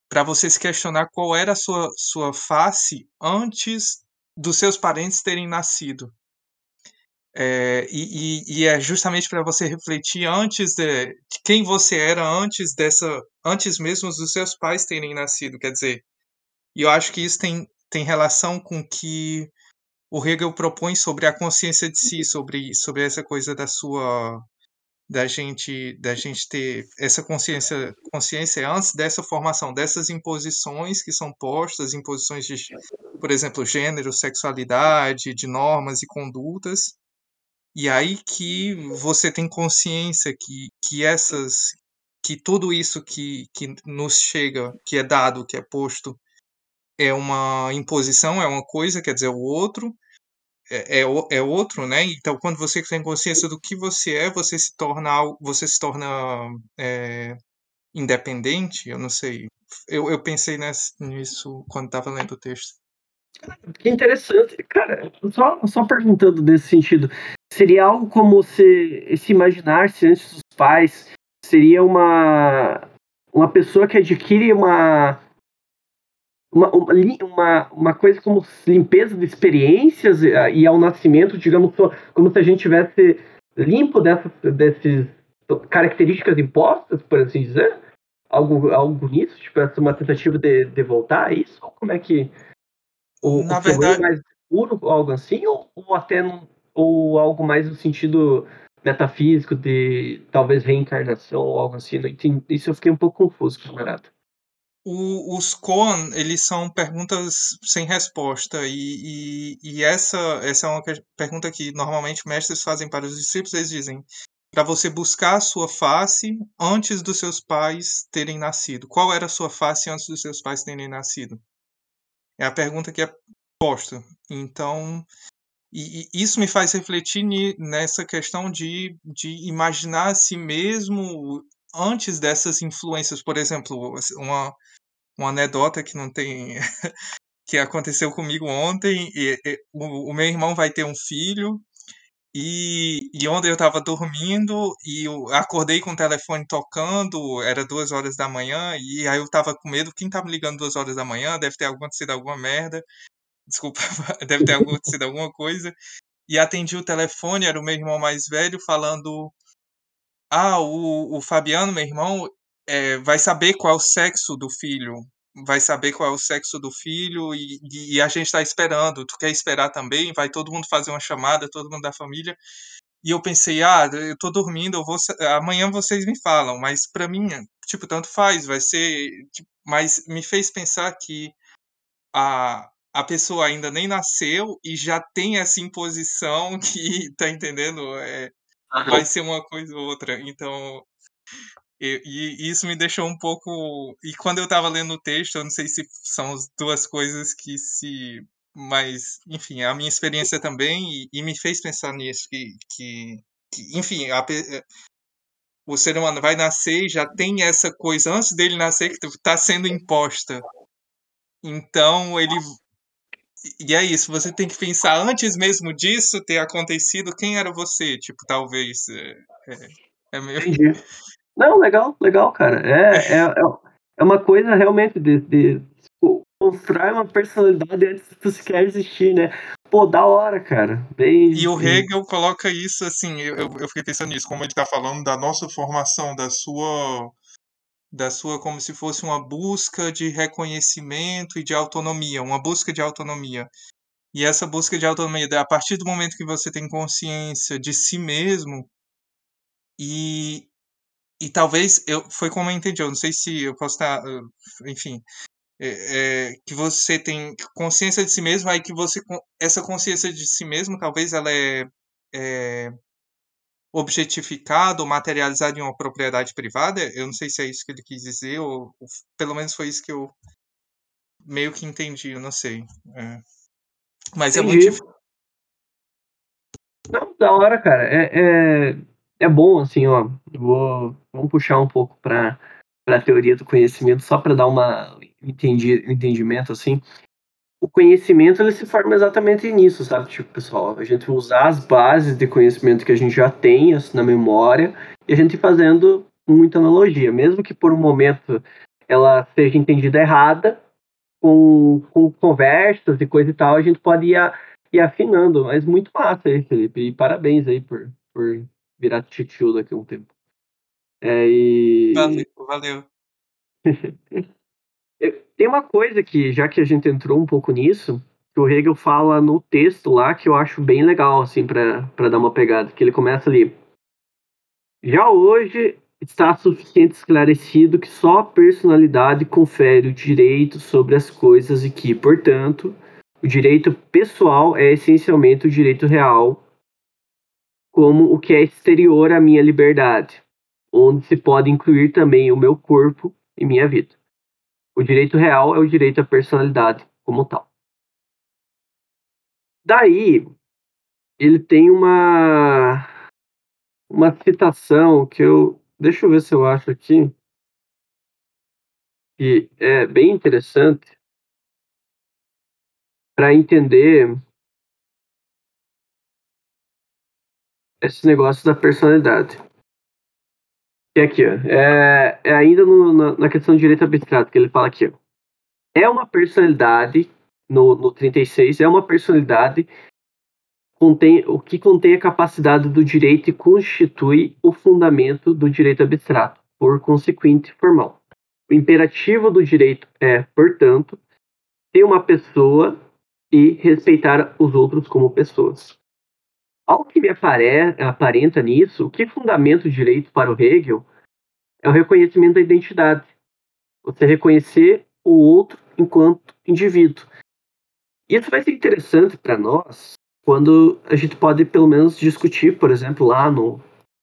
para você se questionar qual era a sua, sua face antes dos seus parentes terem nascido. É, e, e, e, é justamente para você refletir antes de, de, quem você era antes dessa, antes mesmo dos seus pais terem nascido, quer dizer. E eu acho que isso tem, tem relação com que o Hegel propõe sobre a consciência de si, sobre, sobre essa coisa da sua da gente da gente ter essa consciência consciência antes dessa formação dessas imposições que são postas imposições de por exemplo gênero sexualidade de normas e condutas. E aí que você tem consciência que que essas que tudo isso que que nos chega que é dado que é posto é uma imposição é uma coisa quer dizer o outro é, é, é, outro, né? Então, quando você tem consciência do que você é, você se torna você se torna é, independente. Eu não sei. Eu, eu pensei nessa, nisso quando estava lendo o texto. Que interessante, cara. Só, só perguntando nesse sentido, seria algo como se, se imaginar-se antes dos pais seria uma uma pessoa que adquire uma uma, uma, uma coisa como limpeza de experiências eh, e ao nascimento, digamos, como se a gente tivesse limpo dessas, dessas características impostas, por assim dizer? Algo, algo nisso? Tipo, essa uma tentativa de, de voltar a isso? Ou como é que. O, Na o verdade. É mais puro, algo assim? Ou, ou até ou algo mais no sentido metafísico de talvez reencarnação ou algo assim? Isso eu fiquei um pouco confuso, camarada. O, os Koan, eles são perguntas sem resposta, e, e, e, essa, essa é uma pergunta que normalmente mestres fazem para os discípulos, eles dizem para você buscar a sua face antes dos seus pais terem nascido. Qual era a sua face antes dos seus pais terem nascido? É a pergunta que é posta. Então, e, e isso me faz refletir nessa questão de, de imaginar a si mesmo antes dessas influências, por exemplo, uma, uma anedota que não tem. que aconteceu comigo ontem. E, e o, o, meu irmão vai ter um filho. E, e ontem eu estava dormindo e eu acordei com o telefone tocando, era duas horas da manhã, e aí eu estava com medo. Quem tá me ligando duas horas da manhã? Deve ter acontecido alguma merda. Desculpa, deve ter acontecido alguma coisa. E atendi o telefone, era o meu irmão mais velho, falando ah, o, o Fabiano, meu irmão, é, vai saber qual é o sexo do filho. vai saber qual é o sexo do filho e, e a gente está esperando. Tu quer esperar também? Vai todo mundo fazer uma chamada, todo mundo da família. E eu pensei, ah, eu tô dormindo, eu vou, amanhã vocês me falam, mas para mim, tipo, tanto faz, vai ser, tipo, mas me fez pensar que a, a pessoa ainda nem nasceu e já tem essa imposição que, tá entendendo? É, vai ser uma coisa ou outra. Então, e, e, isso me deixou um pouco. E quando eu estava lendo o texto, eu não sei se são as duas coisas que se. Mas, enfim, a minha experiência também, e, e me fez pensar nisso, que, que, que enfim, a, eh, o ser humano vai nascer e já tem essa coisa antes dele nascer que está sendo imposta. Então, ele. E é isso, você tem que pensar antes mesmo disso ter acontecido, quem era você? Tipo, talvez. É, é, é meio. Entendi. Não, legal, legal, cara. É, é, é, é uma coisa realmente de, de mostrar uma personalidade antes de tu sequer existir, né? Pô, da hora, cara. Bem, e o Hegel coloca isso assim, eu, eu fiquei pensando nisso, como ele está falando da nossa formação, da sua da sua como se fosse uma busca de reconhecimento e de autonomia, uma busca de autonomia. E essa busca de autonomia, a partir do momento que você tem consciência de si mesmo e e talvez eu foi como eu entendi, eu não sei se eu posso estar, enfim, é, é, que você tem consciência de si mesmo, aí que você essa consciência de si mesmo, talvez ela é, é objetificada ou materializada em uma propriedade privada. Eu não sei se é isso que ele quis dizer ou, ou pelo menos foi isso que eu meio que entendi, eu não sei. É. Mas entendi. é muito difícil. Não, da hora, cara. É, é, bom, assim, ó. Vou, vamos puxar um pouco para a teoria do conhecimento, só para dar uma entendi, entendimento, assim. O conhecimento ele se forma exatamente nisso, sabe? Tipo, pessoal, a gente usar as bases de conhecimento que a gente já tem assim, na memória e a gente fazendo muita analogia, mesmo que por um momento ela seja entendida errada, com, com conversas e coisa e tal, a gente pode ir, a, ir afinando. Mas muito massa aí, Felipe. E parabéns aí por, por virar titio daqui a um tempo. É, e... Valeu. valeu. Tem uma coisa que, já que a gente entrou um pouco nisso, que o Hegel fala no texto lá, que eu acho bem legal, assim, para dar uma pegada, que ele começa ali. Já hoje está suficiente esclarecido que só a personalidade confere o direito sobre as coisas e que, portanto, o direito pessoal é essencialmente o direito real como o que é exterior à minha liberdade, onde se pode incluir também o meu corpo e minha vida. O direito real é o direito à personalidade como tal. Daí, ele tem uma uma citação que eu deixa eu ver se eu acho aqui que é bem interessante para entender esse negócio da personalidade. E aqui, ó, é, é ainda no, na, na, questão de direito abstrato, que ele fala aqui, ó, é uma personalidade, no, no 36, é uma personalidade contém, o que contém a capacidade do direito e constitui o fundamento do direito abstrato, por consequente formal. O imperativo do direito é, portanto, ter uma pessoa e respeitar os outros como pessoas. Ao que me apare, aparenta nisso, o que fundamenta o direito para o Hegel é o reconhecimento da identidade. Você reconhecer o outro enquanto indivíduo. Isso vai ser interessante para nós quando a gente pode pelo menos discutir, por exemplo, lá no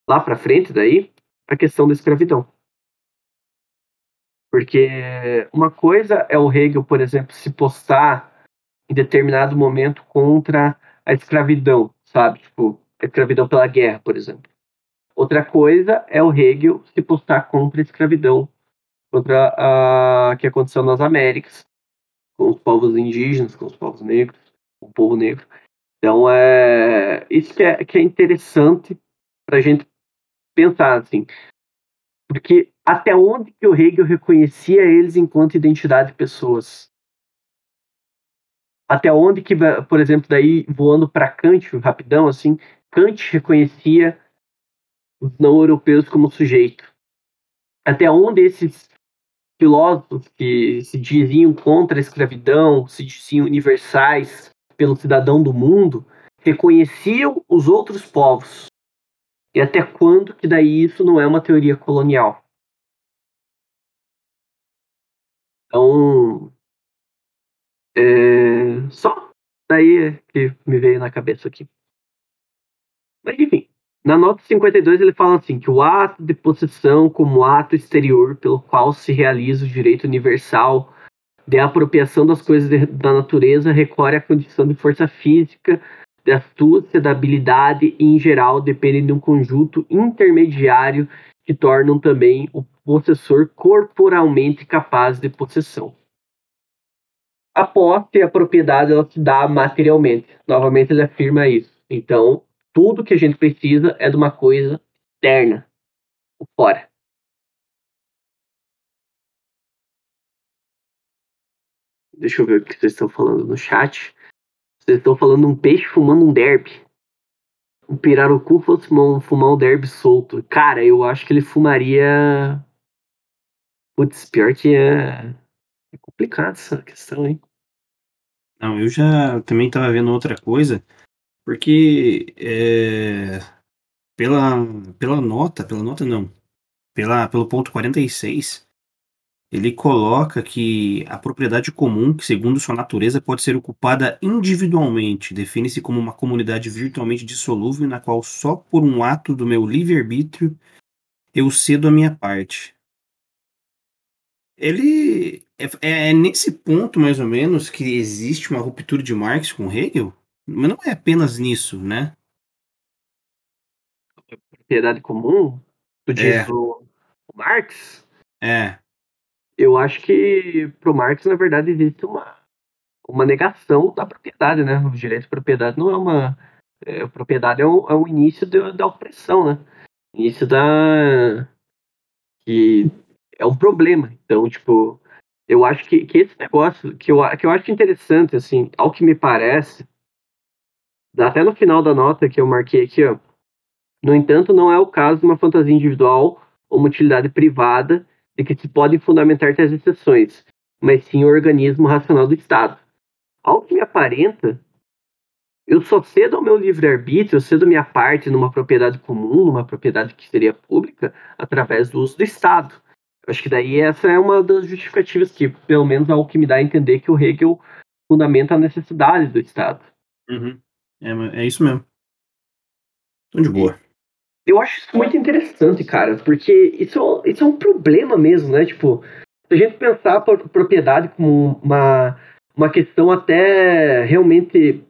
lá para frente daí, a questão da escravidão. Porque uma coisa é o Hegel, por exemplo, se postar em determinado momento contra a escravidão, sabe? Tipo, a escravidão pela guerra, por exemplo. Outra coisa é o Hegel se postar contra a escravidão, contra a que aconteceu nas Américas, com os povos indígenas, com os povos negros, o povo negro. Então, é isso que é, que é interessante para a gente pensar, assim. Porque até onde que o Hegel reconhecia eles enquanto identidade de pessoas? Até onde que, por exemplo, daí voando para Kant, rapidão assim, Kant reconhecia os não europeus como sujeito. Até onde esses filósofos que se diziam contra a escravidão, se diziam universais pelo cidadão do mundo, reconheciam os outros povos. E até quando que daí isso não é uma teoria colonial? Então, é, só daí que me veio na cabeça aqui. Mas enfim, na nota 52 ele fala assim que o ato de possessão como ato exterior pelo qual se realiza o direito universal de apropriação das coisas de, da natureza recorre à condição de força física, de astúcia, da habilidade e, em geral, depende de um conjunto intermediário que tornam também o possessor corporalmente capaz de possessão. A posse, a propriedade, ela se dá materialmente. Novamente ele afirma isso. Então, tudo que a gente precisa é de uma coisa externa, fora. Deixa eu ver o que vocês estão falando no chat. Vocês estão falando um peixe fumando um derby. O pirarucu fosse fumar um derby solto. Cara, eu acho que ele fumaria. Putz, pior que é. É complicado essa questão, hein? Não, eu já também estava vendo outra coisa, porque é, pela, pela nota, pela nota não, pela, pelo ponto 46, ele coloca que a propriedade comum, que segundo sua natureza pode ser ocupada individualmente, define-se como uma comunidade virtualmente dissolúvel na qual só por um ato do meu livre-arbítrio eu cedo a minha parte. Ele é, é nesse ponto mais ou menos que existe uma ruptura de Marx com Hegel, mas não é apenas nisso, né? Propriedade comum? Tu diz É. o, o Marx? É, Eu acho que pro Marx, na verdade, existe uma, uma negação da propriedade, né? O direito de propriedade não é uma. É, a propriedade é o, é o início da, da opressão, né? Início da. que é um problema. Então, tipo, eu acho que, que esse negócio, que eu, que eu acho interessante, assim, ao que me parece, até no final da nota que eu marquei aqui, ó. No entanto, não é o caso de uma fantasia individual ou uma utilidade privada de que se podem fundamentar tais exceções, mas sim o organismo racional do Estado. Ao que me aparenta, eu só cedo ao meu livre-arbítrio, eu cedo minha parte numa propriedade comum, numa propriedade que seria pública, através do uso do Estado. Acho que daí essa é uma das justificativas que, pelo menos, é o que me dá a entender que o Hegel fundamenta a necessidade do Estado. uhum. é, é isso mesmo. Então de boa. Eu acho isso muito interessante, cara, porque isso, isso é um problema mesmo, né? Tipo, se a gente pensar a pro- propriedade como uma, uma questão até realmente.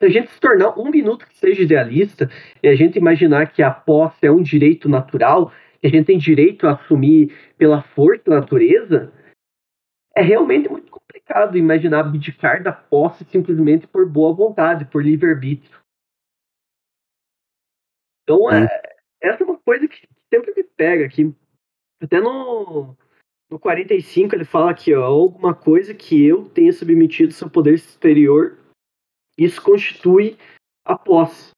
Se a gente se tornar um minuto que seja idealista e a gente imaginar que a posse é um direito natural, que a gente tem direito a assumir pela força da natureza, é realmente muito complicado imaginar abdicar da posse simplesmente por boa vontade, por livre-arbítrio. Então, Hum. é, essa é uma coisa que sempre me pega aqui. Até no, no 45 ele fala aqui, ó, alguma coisa que eu tenha submetido ao seu poder exterior, isso constitui a posse.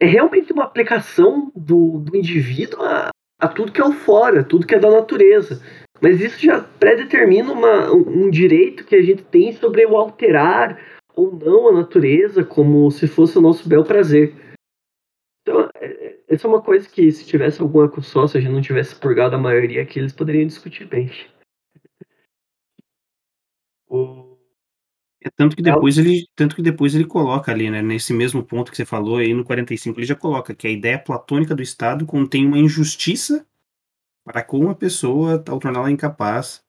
É realmente uma aplicação do, do indivíduo a, a tudo que é o fora, tudo que é da natureza. Mas isso já predetermina um, direito que a gente tem sobre o alterar ou não a natureza como se fosse o nosso bel prazer. Então, é- é- essa é uma coisa que se tivesse algum ecossócio, a gente não tivesse purgado a maioria aqui, eles poderiam discutir bem. O... É tanto que É depois ele, tanto que depois ele coloca ali, né, nesse mesmo ponto que você falou aí no 45, ele já coloca que a ideia platônica do Estado contém uma injustiça para com a pessoa ao torná-la incapaz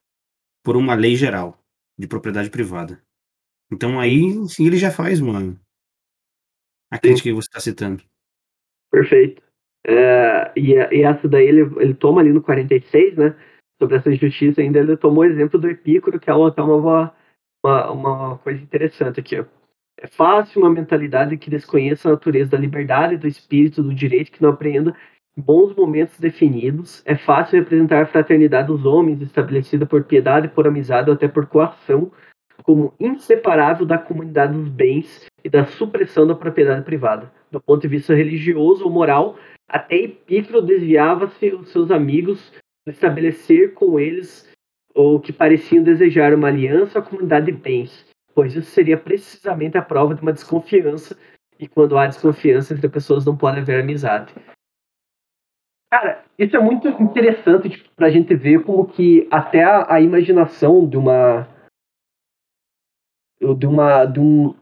por uma lei geral de propriedade privada. Então aí sim ele já faz, mano. A crítica que você está citando. Perfeito. É, e, e essa daí ele, ele toma ali no 46, né? Sobre essa injustiça ainda, ele tomou o exemplo do Epícoro, que é uma, que é uma, uma, uma coisa interessante aqui. É fácil uma mentalidade que desconheça a natureza da liberdade, do espírito, do direito, que não apreenda bons momentos definidos. É fácil representar a fraternidade dos homens, estabelecida por piedade, por amizade ou até por coação, como inseparável da comunidade dos bens e da supressão da propriedade privada. Do ponto de vista religioso ou moral, até Epícoro desviava-se os seus amigos estabelecer com eles ou que pareciam desejar uma aliança à comunidade de bens, pois isso seria precisamente a prova de uma desconfiança, e quando há desconfiança entre pessoas não pode haver amizade. Cara, isso é muito interessante tipo, para a gente ver como que até a, a, imaginação de uma de uma de um,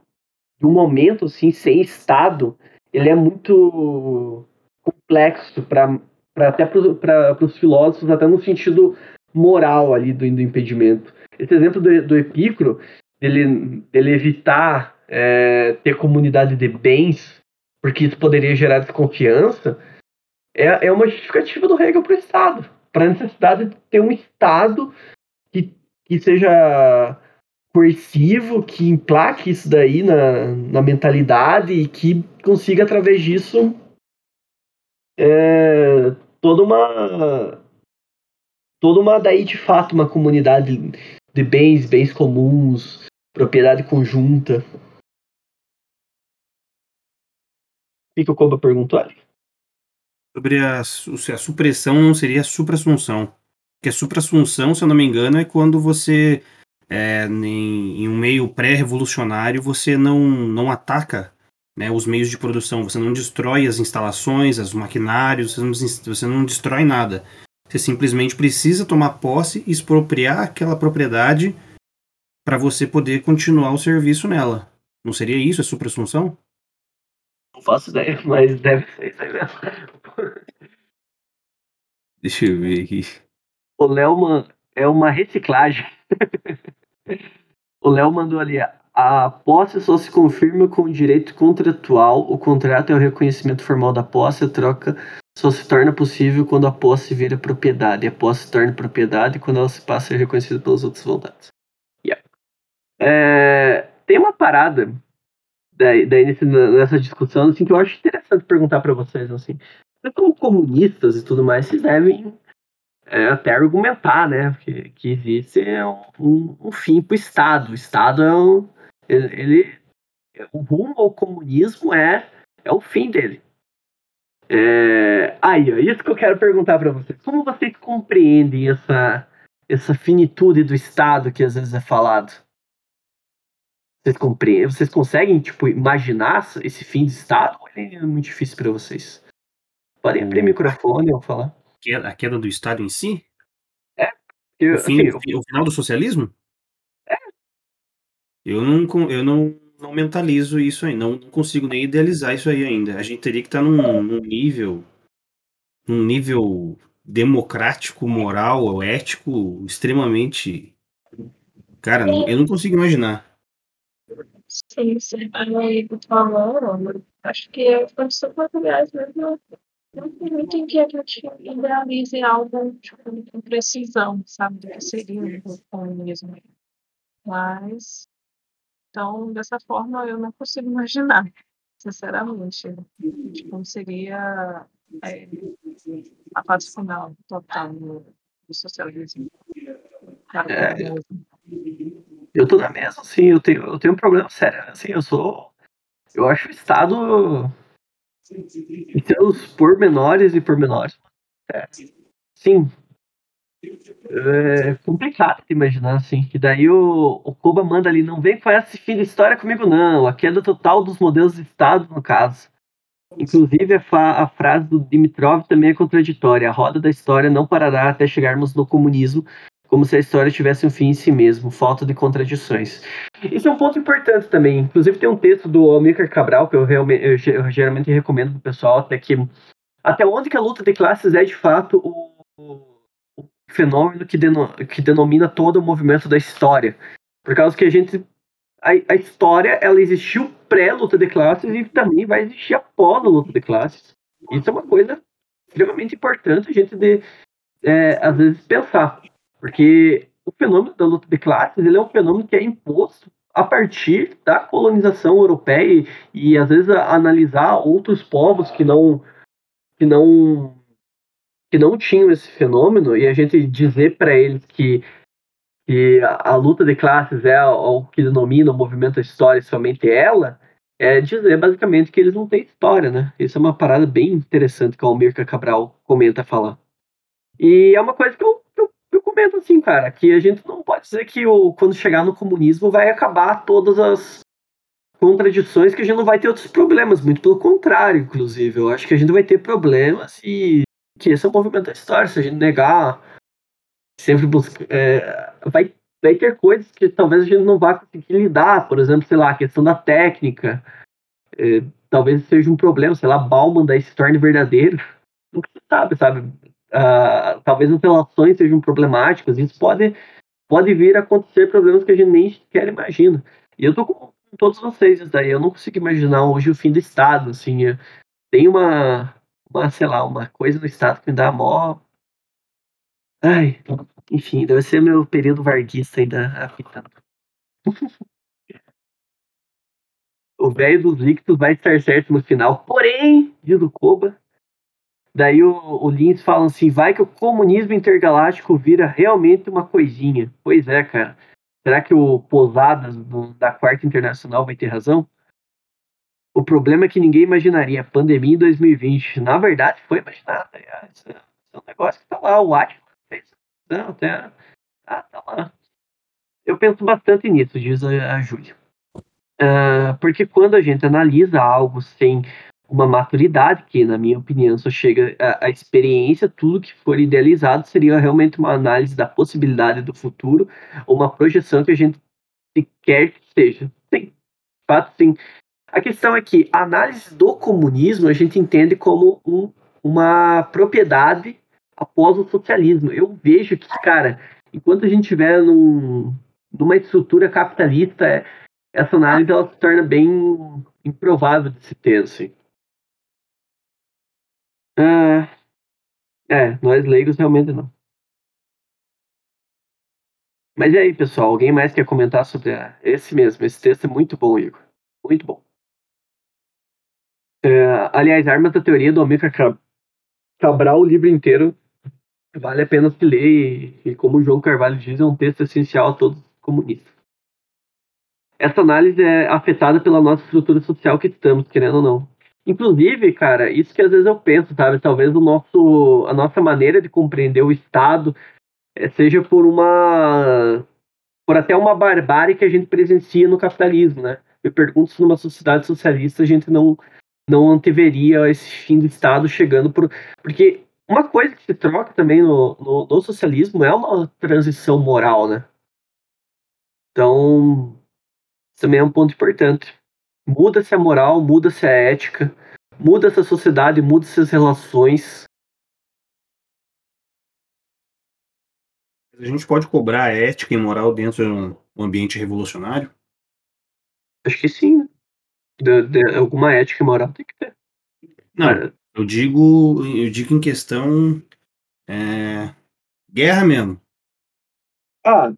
de um momento assim sem estado, ele é muito complexo para até para os filósofos até no sentido moral ali do, do impedimento. Esse exemplo do, do Epicuro, dele, dele evitar é, ter comunidade de bens, porque isso poderia gerar desconfiança, é, é uma justificativa do Hegel para o Estado, para a necessidade de ter um Estado que, que seja coercivo, que emplaque isso daí na, na mentalidade e que consiga, através disso, é, toda uma toda uma daí de fato uma comunidade de bens, bens comuns, propriedade conjunta. O que, o Koba perguntou ali? Sobre a, a supressão não seria a supra-assunção. Porque a supra-assunção, se eu não me engano, é quando você, é, em, em um meio pré-revolucionário, você não, não ataca né, os meios de produção, você não destrói as instalações, os maquinários, você não, você não destrói nada. Você simplesmente precisa tomar posse e expropriar aquela propriedade para você poder continuar o serviço nela. Não seria isso a supra-assunção? Não faço ideia, mas deve ser isso aí mesmo. Deixa eu ver aqui. O Léo é uma reciclagem. o Léo mandou ali. A posse só se confirma com o direito contratual. O contrato é o reconhecimento formal da posse, a troca só se torna possível quando a posse vira propriedade. A posse se torna propriedade quando ela se passa a ser reconhecida pelas outras vontades. Yeah. É, tem uma parada daí, daí nesse, nessa discussão assim, que eu acho interessante perguntar para vocês. Assim, como comunistas e tudo mais, vocês devem é, até argumentar né, que, que existe um, um fim para o Estado. O Estado é um, ele, ele, o rumo ao comunismo é, é o fim dele. É... Aí, ó, isso que eu quero perguntar para vocês. Como vocês compreendem essa, essa finitude do Estado que às vezes é falado? Vocês compreendem? Vocês conseguem, tipo, imaginar esse fim de Estado? Ou é muito difícil para vocês? Podem abrir o microfone ou falar. A queda do Estado em si? É. Eu, o, fim, assim, o final do socialismo? É. Eu não, eu não não mentalizo isso aí, não, não consigo nem idealizar isso aí ainda. A gente teria que estar tá num, num nível, num nível democrático, moral, ético, extremamente. Cara, eu não consigo imaginar. Sim, sim. Aí, falando, acho que a condição portuguesa mesmo não permitem que a gente idealize algo tipo, com precisão, sabe, do que seria o comunismo. Mas então, dessa forma, eu não consigo imaginar, sinceramente, como seria é, a fase final total do, socialismo. É, eu tô na mesma, assim, eu tenho, eu tenho um problema sério, assim, eu sou, eu acho o Estado em seus pormenores e pormenores. É, sim, é complicado de imaginar, assim. Que daí o, o Koba manda ali, não vem com essa filha história comigo, não. A queda total dos modelos de Estado, no caso. Inclusive, a, a, frase do Dimitrov também é contraditória. A roda da história não parará até chegarmos no comunismo, como se a história tivesse um fim em si mesmo. Falta de contradições. Isso é um ponto importante também. Inclusive, tem um texto do Almir Cabral, que eu, realmente, eu, eu geralmente recomendo pro pessoal, até que até onde que a luta de classes é, de fato, o fenômeno que, deno, que denomina todo o movimento da história. Por causa que a gente. A, a história ela existiu pré-luta de classes e também vai existir após a luta de classes. Isso é uma coisa extremamente importante a gente de, é, às vezes pensar. Porque o fenômeno da luta de classes ele é um fenômeno que é imposto a partir da colonização europeia e, e às vezes a, analisar outros povos que não que não que não tinham esse fenômeno e a gente dizer para eles que, que a, luta de classes é o, que denomina o movimento da história somente ela, é dizer basicamente que eles não têm história, né? Isso é uma parada bem interessante que o Almir Cabral comenta falar. E é uma coisa que eu, eu, eu comento assim, cara, que a gente não pode dizer que o, quando chegar no comunismo vai acabar todas as contradições, que a gente não vai ter outros problemas, muito pelo contrário, inclusive. Eu acho que a gente vai ter problemas e que esse é o movimento da história. Se a gente negar, sempre buscar. É, vai, vai ter coisas que talvez a gente não vá conseguir lidar, por exemplo, sei lá, a questão da técnica. É, talvez seja um problema, sei lá, Bauman daí se torne verdadeiro. Nunca se sabe, sabe? Uh, talvez as relações sejam problemáticas, isso pode, pode vir a acontecer problemas que a gente nem sequer imagina. E eu tô com todos vocês daí, eu não consigo imaginar hoje o fim do Estado, assim, tem uma, uma, sei lá, uma coisa no Estado que me dá mó... Ai, enfim, deve ser meu período varguista ainda afetando. o velho dos líquidos vai estar certo no final, porém, diz o Koba, Daí o, o Lins fala assim: vai que o comunismo intergaláctico vira realmente uma coisinha. Pois é, cara. Será que o Posadas da Quarta Internacional vai ter razão? O problema é que ninguém imaginaria a pandemia em 2020. Na verdade, foi imaginada. É, esse é um negócio que tá lá. O Atlas fez. Não, até. Ah, tá lá. Eu penso bastante nisso, diz a, a Júlia. Uh, porque quando a gente analisa algo sem uma maturidade, que na minha opinião só chega a, experiência, tudo que for idealizado seria realmente uma análise da possibilidade do futuro, uma projeção que a gente quer que seja. Sim, de fato, sim. A questão é que a análise do comunismo a gente entende como um, uma propriedade após o socialismo. Eu vejo que, cara, enquanto a gente estiver num, numa estrutura capitalista, essa análise ela se torna bem improvável de se ter, assim. Ah, é, nós leigos realmente não. Mas e aí, pessoal? Alguém mais quer comentar sobre a... esse mesmo? Esse texto é muito bom, Igor. Muito bom. É, aliás, Armas da Teoria do Amílcar Cabral, o livro inteiro, vale a pena se ler. E, e, como o João Carvalho diz, é um texto essencial a todos os comunistas. Essa análise é afetada pela nossa estrutura social que estamos, querendo ou não. Inclusive, cara, isso que às vezes eu penso, sabe? Talvez o nosso, a nossa maneira de compreender o Estado é, seja por uma. por até uma barbárie que a gente presencia no capitalismo, né? Me pergunto se numa sociedade socialista a gente não, não anteveria esse fim do Estado chegando por. Porque uma coisa que se troca também no, no, no socialismo é uma transição moral, né? Então, isso também é um ponto importante. Muda-se a moral, muda-se a ética, muda essa sociedade, muda-se as relações. A gente pode cobrar ética e moral dentro de um ambiente revolucionário? Acho que sim. De, de, alguma ética e moral tem que ter. Não, eu digo, eu digo em questão é, guerra mesmo. Ah,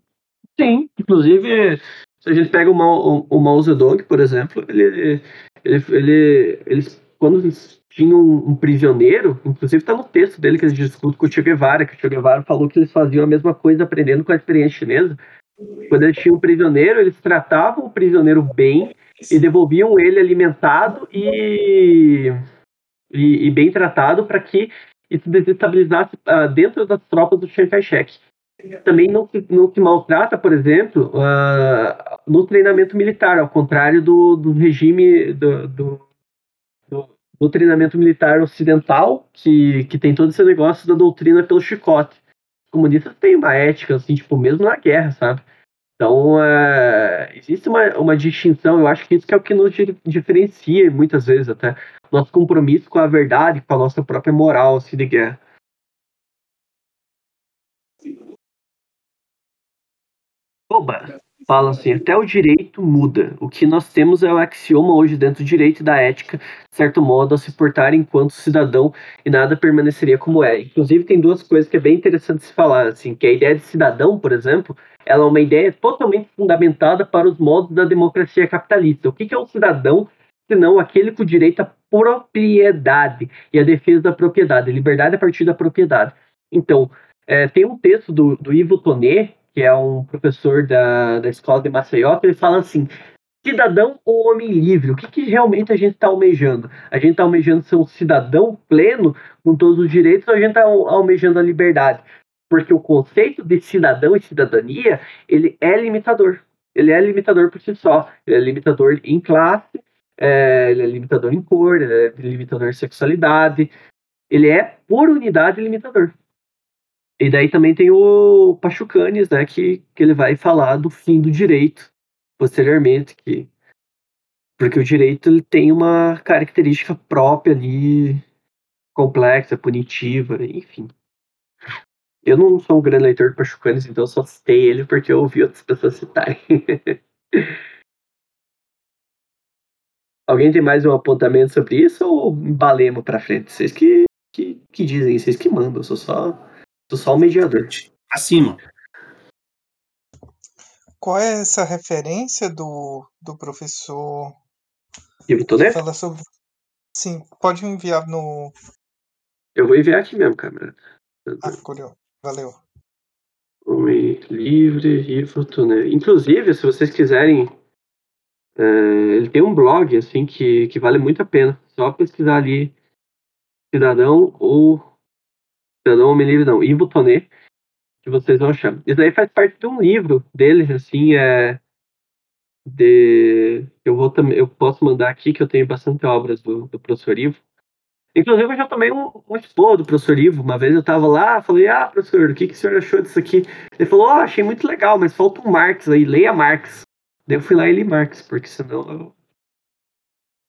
sim. Inclusive, se a gente pega o Mao, o, o Mao Zedong, por exemplo, ele, ele, ele, eles, quando eles tinham um, um prisioneiro, inclusive está no texto dele que eles discutem com o Che Guevara, que o Che Guevara falou que eles faziam a mesma coisa aprendendo com a experiência chinesa. Quando eles tinham um prisioneiro, eles tratavam o prisioneiro bem e devolviam ele alimentado e, e, e bem tratado para que isso desestabilizasse uh, dentro das tropas do Chiang Kai-shek também não se, não se maltrata, por exemplo, uh, no treinamento militar, ao contrário do, do regime do, do, do, do, treinamento militar ocidental, que, que tem todo esse negócio da doutrina pelo chicote. Os comunistas têm uma ética, assim, tipo, mesmo na guerra, sabe? Então, uh, existe uma, uma distinção, eu acho que isso que é o que nos diferencia, muitas vezes até, nosso compromisso com a verdade, com a nossa própria moral, assim, de guerra. Oba! Fala assim, até o direito muda. O que nós temos é o axioma hoje dentro do direito e da ética, de certo modo, a se portar enquanto cidadão e nada permaneceria como é. Inclusive, tem duas coisas que é bem interessante se falar, assim, que a ideia de cidadão, por exemplo, ela é uma ideia totalmente fundamentada para os modos da democracia capitalista. O que é um cidadão, senão aquele com direito à propriedade e a defesa da propriedade, liberdade a partir da propriedade. Então, é, tem um texto do, do Ivo Tonet, que é um professor da, da escola de Maceió, que ele fala assim: cidadão ou homem livre? O que, que realmente a gente está almejando? A gente está almejando ser um cidadão pleno com todos os direitos ou a gente está almejando a liberdade? Porque o conceito de cidadão e cidadania ele é limitador. Ele é limitador por si só. Ele é limitador em classe, é, ele é limitador em cor, ele é limitador em sexualidade. Ele é, por unidade, limitador. E daí também tem o Pachucanes, né, que, que ele vai falar do fim do direito posteriormente, que porque o direito ele tem uma característica própria ali, complexa, punitiva, enfim. Eu não sou um grande leitor de Pachucanes, então só citei ele porque eu ouvi outras pessoas citarem. Alguém tem mais um apontamento sobre isso ou embalemos pra frente? Vocês que, que, que dizem, vocês que mandam, eu sou só, sou só o mediador. Acima. Qual é essa referência do, do professor Ivo Toné? fala sobre. Sim, pode enviar no. Eu vou enviar aqui mesmo, camarada. Ah, curioso. Valeu. Homem livre, Ivo Toné. Inclusive, se vocês quiserem, é, ele tem um blog assim que, que vale muito a pena. Só pesquisar ali cidadão ou cidadão homem livre não, Ivo Toné, que vocês vão achar. Isso daí faz parte de um livro deles, assim, é de eu vou também eu posso mandar aqui que eu tenho bastante obras do, do professor Ivo. Inclusive eu já tomei um, um do professor Ivo. Uma vez eu tava lá, falei, ah, professor, o que, que o senhor achou disso aqui? Ele falou, oh, achei muito legal, mas falta um Marx aí, leia Marx. Daí eu fui lá e li Marx, porque senão eu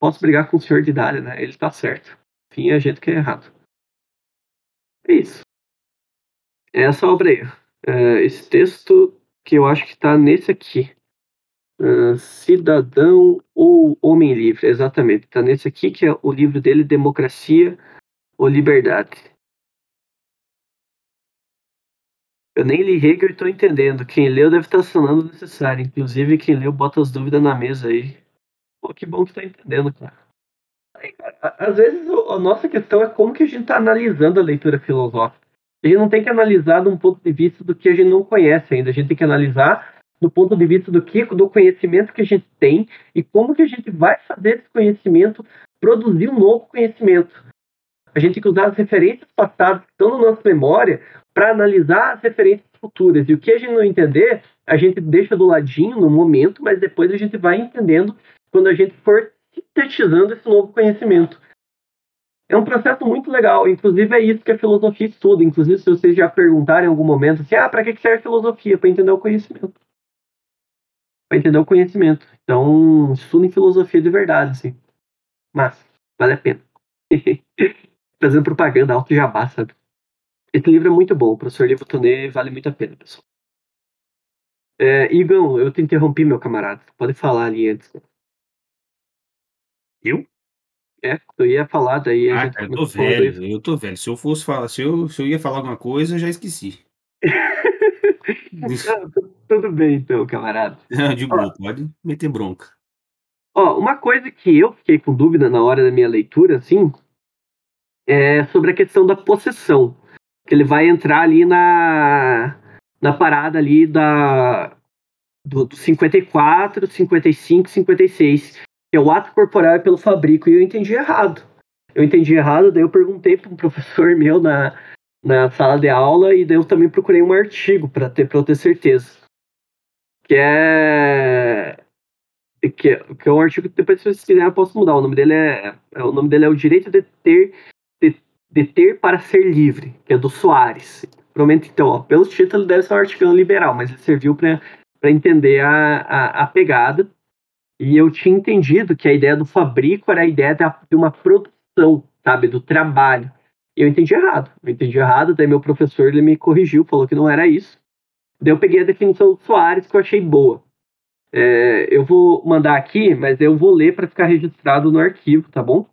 posso brigar com o senhor de idade, né? Ele tá certo. Enfim, é a gente que é errado. É isso. É essa obra aí. É, esse texto que eu acho que tá nesse aqui. Uh, cidadão ou Homem Livre, exatamente. Tá nesse aqui que é o livro dele, Democracia ou Liberdade. Eu nem li Hegel e tô entendendo. Quem leu deve estar sonando necessário. Inclusive, quem leu bota as dúvidas na mesa aí. Pô, que bom que tá entendendo, cara. Às vezes a nossa questão é como que a gente tá analisando a leitura filosófica. A gente não tem que analisar de um ponto de vista do que a gente não conhece ainda. A gente tem que analisar do ponto de vista do que, do conhecimento que a gente tem e como que a gente vai fazer esse conhecimento produzir um novo conhecimento. A gente tem que usar as referências passadas que estão na nossa memória para analisar as referências futuras. E o que a gente não entender, a gente deixa do ladinho no momento, mas depois a gente vai entendendo quando a gente for sintetizando esse novo conhecimento. É um processo muito legal, inclusive é isso que a filosofia estuda. Inclusive, se vocês já perguntarem em algum momento assim, ah, para que serve filosofia? Para entender o conhecimento para entender o conhecimento. Então, estudem filosofia de verdade, assim. Mas, vale a pena. Fazendo propaganda, alto jabá, sabe? Esse livro é muito bom, o professor Livro Tonê vale muito a pena, pessoal. É, Igão, eu te interrompi, meu camarada. Pode falar ali antes. Eu? É, eu ia falar, daí a Ah, gente cara, eu tô velho, eu tô velho. Se eu fosse falar, se eu, se eu ia falar alguma coisa, eu já esqueci. Não, tudo bem então, camarada. De boa, pode meter bronca. Ó, uma coisa que eu fiquei com dúvida na hora da minha leitura, assim, é sobre a questão da possessão. Que ele vai entrar ali na, na parada ali da do, do 54, 55, 56, que é o ato corporal pelo fabrico, e eu entendi errado. Eu entendi errado, daí eu perguntei para um professor meu na, na sala de aula, e daí eu também procurei um artigo para ter, eu ter certeza. Que é que, é- que é um artigo que depois se quiserem eu posso mudar. O nome dele é, é- o nome dele é o direito de ter de, de ter para ser livre, que é do Soares. Provavelmente então, ó, pelo título deve ser um artigo liberal, mas ele serviu para para entender a, a, a pegada. E eu tinha entendido que a ideia do fabrico era a ideia de uma produção, sabe, do trabalho. Eu entendi errado. Eu entendi errado, daí meu professor ele me corrigiu, falou que não era isso. Daí eu peguei a definição do Soares que eu achei boa. É, eu vou mandar aqui, mas eu vou ler para ficar registrado no arquivo, tá bom?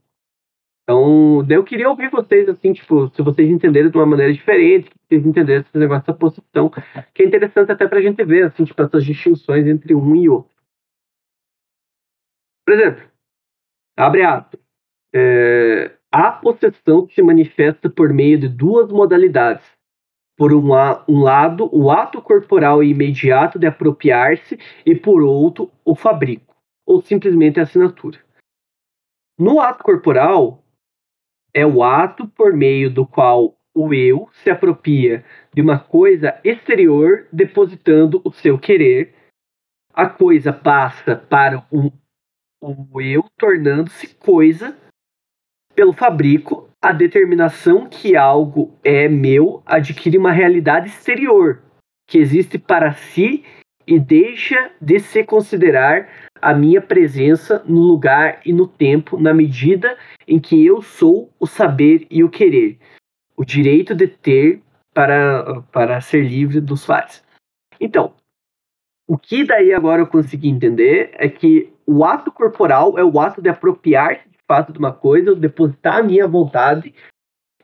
Então, eu queria ouvir vocês, assim, tipo, se vocês entenderem de uma maneira diferente, se vocês entenderem esse negócio da posição, que é interessante até pra gente ver, assim, tipo, essas distinções entre um e outro. Por exemplo, abre aspas. É, a possessão se manifesta por meio de duas modalidades. Por um, um lado, o ato corporal e imediato de apropriar-se, e por outro, o fabrico. ou simplesmente a assinatura. No ato corporal, é o ato por meio do qual o eu se apropria de uma coisa exterior, depositando o seu querer. A coisa passa para um, o eu, tornando-se coisa pelo fabrico. A determinação que algo é meu adquire uma realidade exterior, que existe para si e deixa de se considerar a minha presença no lugar e no tempo na medida em que eu sou o saber e o querer, o direito de ter para, para ser livre dos fatos. Então, o que daí agora eu consegui entender é que o ato corporal é o ato de apropriar-se de fato de uma coisa, depositar a minha vontade,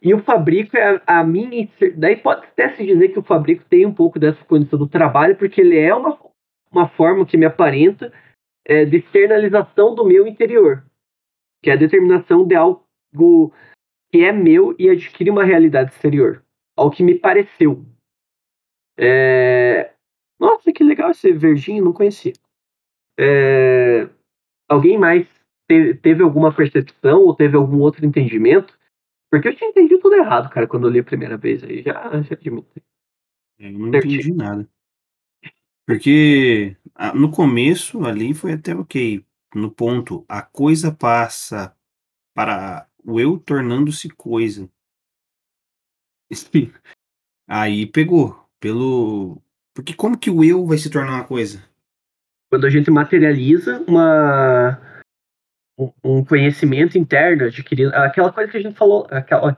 e o fabrico é a, a minha. Daí pode até se dizer que o fabrico tem um pouco dessa condição do trabalho, porque ele é uma, uma forma que me aparenta é, de externalização do meu interior, que é a determinação de algo que é meu e adquire uma realidade exterior, ao que me pareceu. É... Nossa, que legal esse verdinho, não conhecia. É... Alguém mais teve, teve alguma percepção ou teve algum outro entendimento? Porque eu tinha entendido tudo errado, cara, quando eu li a primeira vez aí, já, já admito. Eu não entendi nada. Porque no começo ali foi até ok. No ponto, a coisa passa para o eu tornando-se coisa. Aí pegou. Pelo. Porque como que o eu vai se tornar uma coisa? Quando a gente materializa uma um conhecimento interno adquirido, aquela coisa que a gente falou, aquela,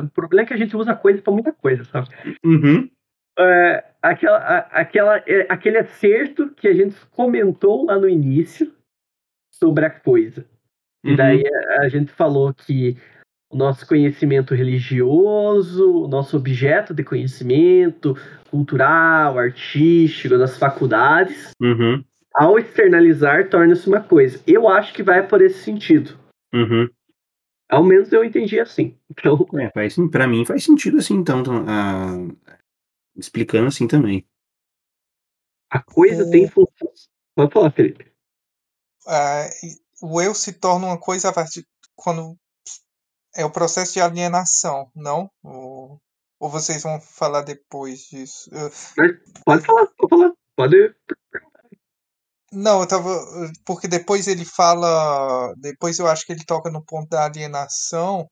o problema é que a gente usa coisa para muita coisa, sabe? Uhum. É, aquela, aquela, é, aquele acerto que a gente comentou lá no início sobre a coisa. E uhum. daí a, a gente falou que o nosso conhecimento religioso, o nosso objeto de conhecimento cultural, artístico, das faculdades, uhum. Ao externalizar, torna-se uma coisa. Eu acho que vai por esse sentido. Uhum. Ao menos eu entendi assim. Então... É, faz, pra mim faz sentido assim, então, a, explicando assim também. A coisa o... tem função. Pode falar, Felipe. É, o eu se torna uma coisa a partir quando é o processo de alienação, não? Ou, ou vocês vão falar depois disso? Pode falar, pode falar. Pode. Não, eu tava. Porque depois ele fala. Depois eu acho que ele toca no ponto da alienação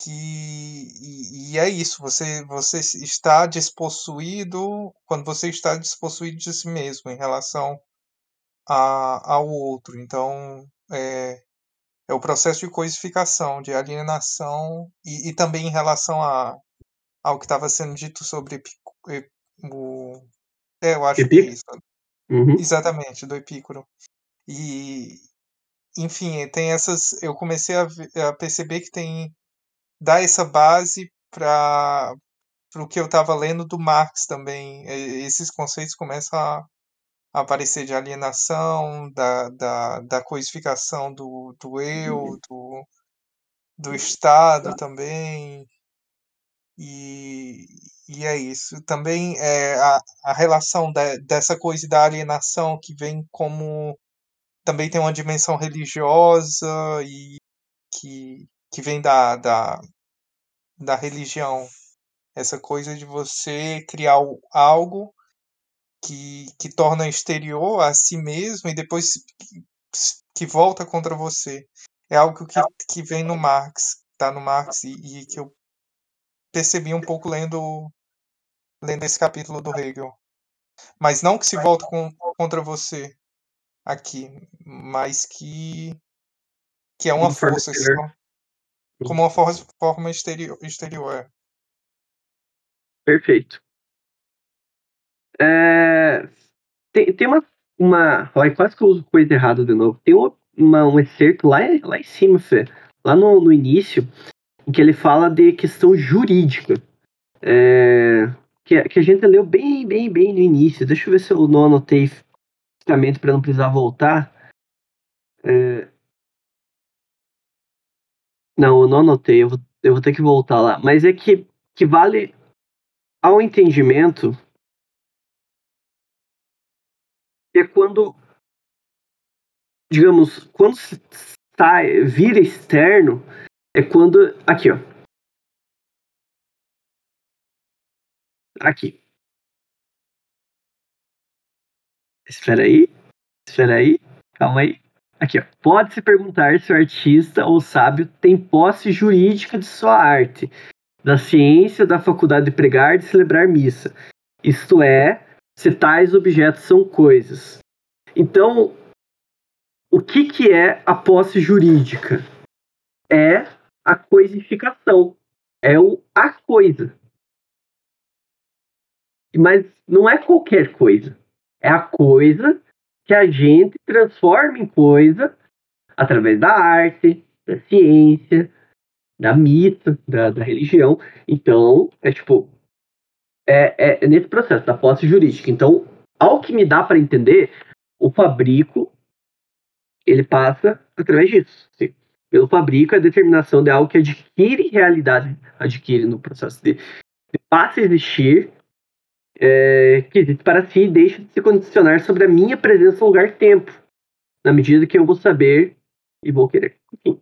que e, e, é isso, você você está despossuído quando você está despossuído de si mesmo em relação a, ao outro. Então é, é o processo de coisificação, de alienação e, e também em relação a ao que estava sendo dito sobre o é, eu acho que é isso. Uhum. Exatamente, do Epicuro. E enfim, tem essas. Eu comecei a, a perceber que tem dá essa base para o que eu estava lendo do Marx também. Esses conceitos começam a, a aparecer de alienação, da, da, da coisificação do, do eu, do, do Estado também. E, e é isso. Também é a, a relação de, dessa coisa da alienação que vem como. Também tem uma dimensão religiosa e que, que vem da, da, da religião. Essa coisa de você criar algo que, que torna exterior a si mesmo e depois que, que volta contra você. É algo que, que vem no Marx, tá no Marx e, e que eu percebi um pouco lendo lendo esse capítulo do Hegel. Mas não que se volta com, contra você aqui, mas que que é uma força, como uma forma, forma exterior, exterior. É. Perfeito. É, tem, tem uma, uma. Olha, quase que eu uso coisa errada de novo. Tem uma, uma, um excerto lá, lá em cima, Fê, lá no, no início, em que ele fala de questão jurídica. É, que, que a gente leu bem, bem, bem no início. Deixa eu ver se eu não anotei justamente para não precisar voltar. É, não, eu não anotei, eu vou, eu vou ter que voltar lá. Mas é que, que vale ao entendimento é quando digamos, quando sai, vira externo, é quando. Aqui, ó. Aqui. Espera aí. Espera aí. Calma aí. Aqui, ó. Pode-se perguntar se o artista ou sábio tem posse jurídica de sua arte, da ciência, da faculdade de pregar de celebrar missa. Isto é, se tais objetos são coisas. Então, o que, que é a posse jurídica? É a coisificação. É o a coisa. Mas não é qualquer coisa. É a coisa que a gente transforma em coisa através da arte, da ciência, da mito, da, da religião. Então, é tipo. É, é, nesse processo da posse jurídica. Então, ao que me dá para entender, o fabrico ele passa através disso. Pelo fabrico, a determinação de algo que adquire realidade, adquire no processo de, de passa a existir é, que existe para si e deixa de se condicionar sobre a minha presença no lugar-tempo, na medida que eu vou saber e vou querer. Enfim.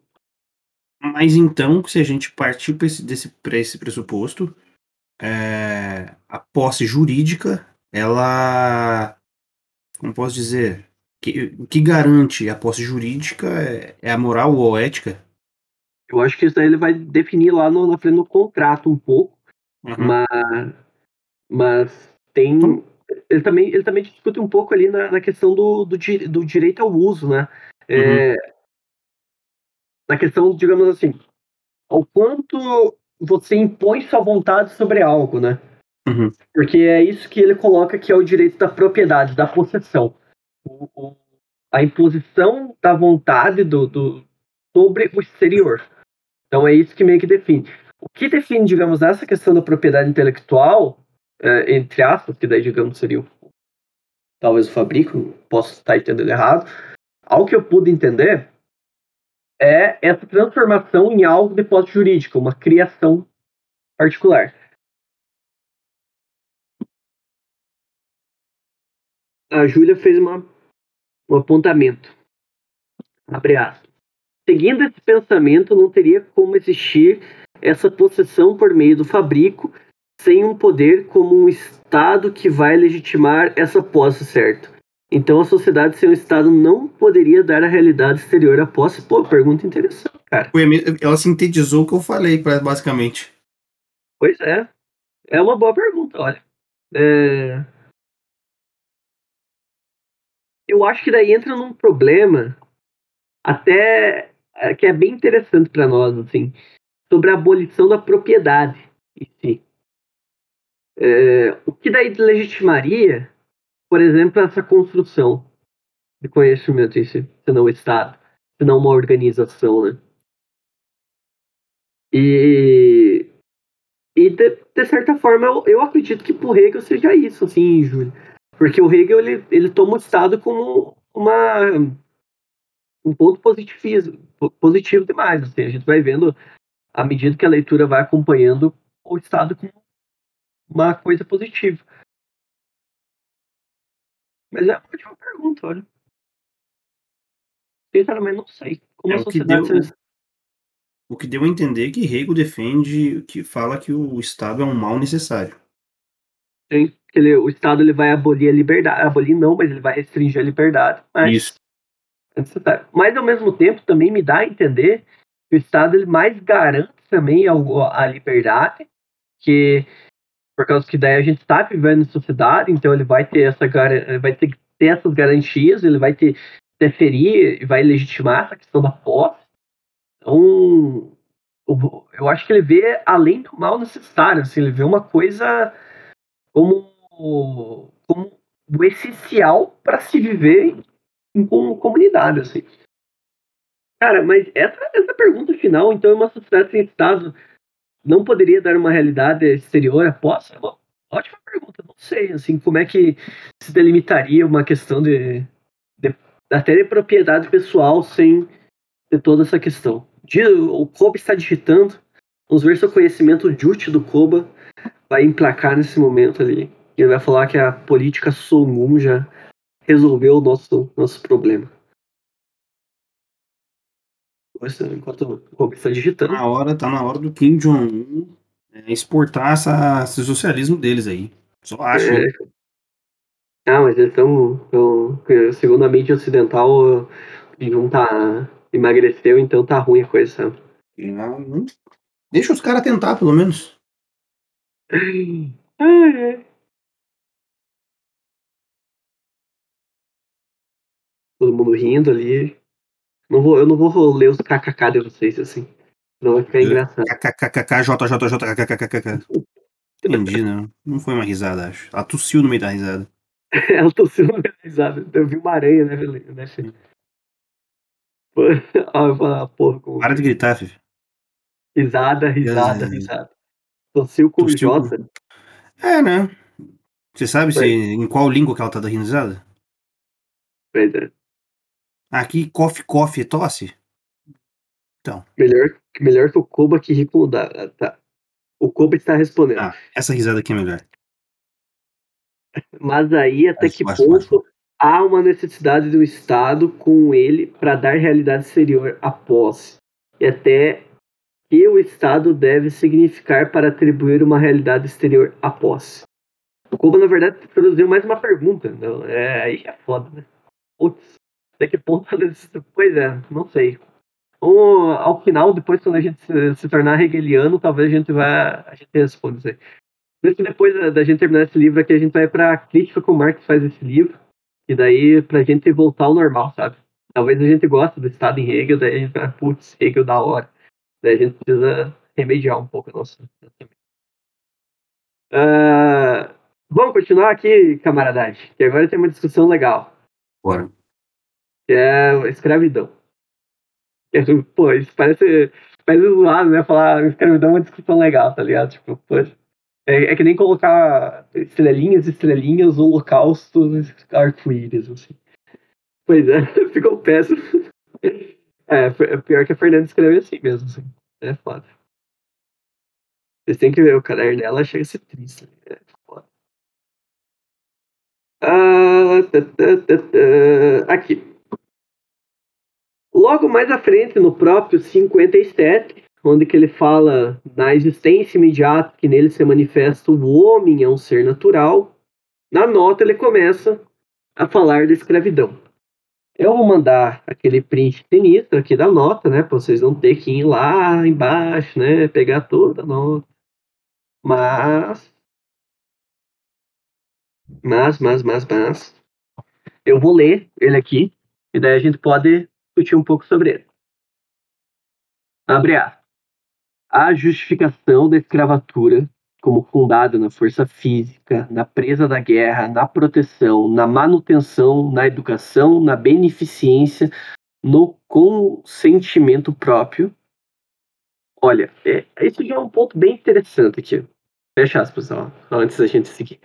Mas então, se a gente partir para esse, desse, esse pressuposto, é, a posse jurídica, ela. Como posso dizer? Que, que garante a posse jurídica é, é, a moral ou a ética? Eu acho que isso aí ele vai definir lá no, na frente do contrato um pouco, uhum. mas mas tem. Ele também, ele também discute um pouco ali na, na questão do, do, do, direito ao uso, né? É, uhum. Na questão, digamos assim, ao quanto você impõe sua vontade sobre algo, né? Uhum. Porque é isso que ele coloca que é o direito da propriedade, da possessão. O, o, a imposição da vontade do, do, sobre o exterior. Então é isso que meio que define. O que define, digamos, essa questão da propriedade intelectual é, entre aspas, que daí, digamos, seria o, talvez o fabrico, posso estar entendendo errado. Ao que eu pude entender, é essa transformação em algo de posse jurídica, uma criação particular. A Júlia fez uma, um apontamento. Abre aspas. Seguindo esse pensamento, não teria como existir essa possessão por meio do fabrico sem um poder como um Estado que vai legitimar essa posse, certo? Então a sociedade sem um Estado não poderia dar a realidade exterior à posse? Pô, pergunta interessante, cara. Ela sintetizou o que eu falei, basicamente. Pois é. É uma boa pergunta, olha. É... Eu acho que daí entra num problema até é, que é bem interessante para nós, assim, sobre a abolição da propriedade em si. É, o que daí legitimaria, por exemplo, essa construção de conhecimento, se não o Estado, se não uma organização, né? E, e de, de certa forma, eu, eu acredito que pro Hegel seja isso, assim, Júlio. Porque o Hegel, ele, ele toma o Estado como uma, um ponto positivo, positivo demais. Assim, a gente vai vendo, à medida que a leitura vai acompanhando, o Estado como uma coisa positiva. Mas é uma ótima pergunta, olha. Sinceramente, não sei. Como é, a sociedade. O que, deu, o que deu a entender é que Hegel defende, que fala que o Estado é um mal necessário. Ele, o Estado ele vai abolir a liberdade. Abolir não, mas ele vai restringir a liberdade. Mas Isso. É. Mas ao mesmo tempo também me dá a entender que o Estado ele mais garante também a, a liberdade, que por causa que daí a gente está vivendo em sociedade, então ele vai ter essa vai ter que ter essas garantias, ele vai ter deferir e vai legitimar essa questão da posse. Então, eu acho que ele vê além do mal necessário, assim, ele vê uma coisa como, como o essencial para se viver em, em comunidade, assim. Cara, mas essa, essa pergunta final, então, é uma sociedade sem Estado não poderia dar uma realidade exterior após? É uma ótima pergunta. Não sei, assim, como é que se delimitaria uma questão de, de até de propriedade pessoal sem ter toda essa questão. O Koba está digitando. Vamos ver se o conhecimento Jut do Koba vai emplacar nesse momento ali. Ele vai falar que a política Songum já resolveu o nosso, nosso problema. Enquanto o Kobe está digitando. Na hora, tá na hora do Kim Jong-un é, exportar essa, esse socialismo deles aí. Só acho. É. Ah, mas eles estão. Segundo a mídia ocidental, o não tá. emagreceu, então tá ruim a coisa, sabe? Não, não- Deixa os caras tentar, pelo menos. Todo mundo rindo ali. Não vou, eu não vou ler os kkk de vocês assim. Não vai ficar engraçado. KKKK, JJJ, KKKKK. Entendi, não. Não foi uma risada, acho. Ela tossiu no meio da risada. Ela tossiu na minha risada. Eu vi uma aranha, né, né filho? Ah, ah, porra, Para de gritar, Fifi. risada, risada, risada. Tossiu com Tossiu J. É, né? Você sabe se, Foi. em qual língua que ela tá dando risada? Pois é. Aqui, coffee, coffee, tosse. Melhor, melhor que o Koba que da. Tá. O Koba está respondendo. Ah, essa risada aqui é melhor. Mas aí, até que ponto há uma necessidade do Estado com ele para dar realidade exterior à posse? E até que o Estado deve significar para atribuir uma realidade exterior à posse? O Koba, na verdade, produziu mais uma pergunta. Não, é, aí é foda, né? Putz, até que ponto a Pois é, não sei. Ou, ao final, depois, quando a gente se, se tornar hegeliano, talvez a gente vá. A gente responda isso aí. Por isso que depois da, da gente terminar esse livro aqui, a gente vai pra crítica como o Marx faz esse livro. E daí, pra gente voltar ao normal, sabe? Talvez a gente goste do Estado em Hegel, daí a gente vai, putz, Hegel da hora. Daí a gente precisa remediar um pouco a nossa. Ah, vamos continuar aqui, camaradagem, que agora tem uma discussão legal, Bora. que é escravidão. É, Pô, isso parece, parece zoado, né? Falar escravidão é uma discussão legal, tá ligado? Tipo, poxa. É, é que nem colocar estrelinhas, estrelinhas, holocaustos, arco-íris, assim. Pois é, ficou péssimo. É, foi- pior que a Fernanda escreve assim mesmo, assim. É foda. Vocês têm que ver o caderno dela, chega a ser triste. É foda. Ah, tá, tá, tá. Aqui. Logo mais à frente, no próprio 57, onde que ele fala na existência imediata que nele se manifesta o homem é um ser natural, na nota ele começa a falar da escravidão. Eu vou mandar aquele print sinistro aqui da nota, né, para vocês não ter que ir lá embaixo, né, pegar toda a nota. Mas mas, mas, mas, mas eu vou ler ele aqui e daí a gente pode discutir um pouco sobre ele. Abre aspas. A justificação da escravatura como fundada na força física, na presa da guerra, na proteção, na manutenção, na educação, na beneficência, no consentimento próprio. Olha, é, isso já é um ponto bem interessante aqui. Fecha aspas, ó, antes da gente seguir.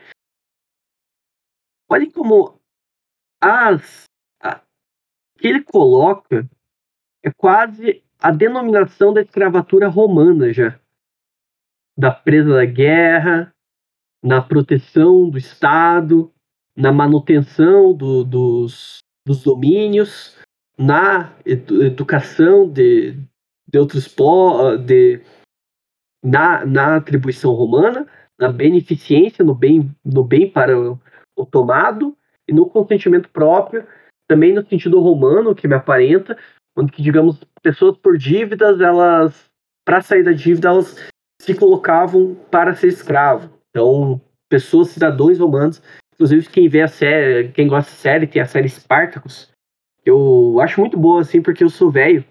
Olhem como as a- que ele coloca é quase a denominação da escravatura romana já. Da presa da guerra, na proteção do Estado, na manutenção do- dos, dos domínios, na edu- educação de, de outros povos, na, na atribuição romana, na beneficência, no bem, no bem para o, o tomado, e no consentimento próprio, também no sentido romano, que me aparenta, onde que, digamos, pessoas por dívidas, elas, para sair da dívida, elas se colocavam para ser escravo. Então, pessoas, cidadãos romanos, inclusive quem vê a série, quem gosta da série, tem a série Spartacus, eu acho muito boa, assim, porque eu sou velho,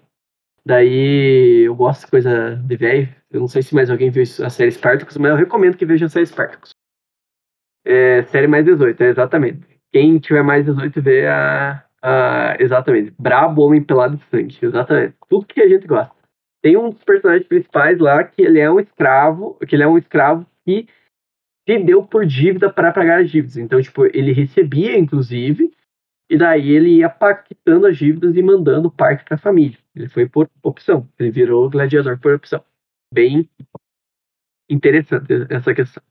daí eu gosto de coisa de velho, eu não sei se mais alguém viu a série Spartacus, mas eu recomendo que veja a série Spartacus. É, série mais 18, é, exatamente. Quem tiver mais 18 vê a, a. Exatamente. Brabo, homem pelado de sangue. Exatamente. Tudo que a gente gosta. Tem um dos personagens principais lá que ele é um escravo. Que ele é um escravo que se deu por dívida para pagar as dívidas. Então, tipo, ele recebia, inclusive, e daí ele ia pactando as dívidas e mandando parte para a família. Ele foi por opção. Ele virou gladiador por opção. Bem interessante essa questão.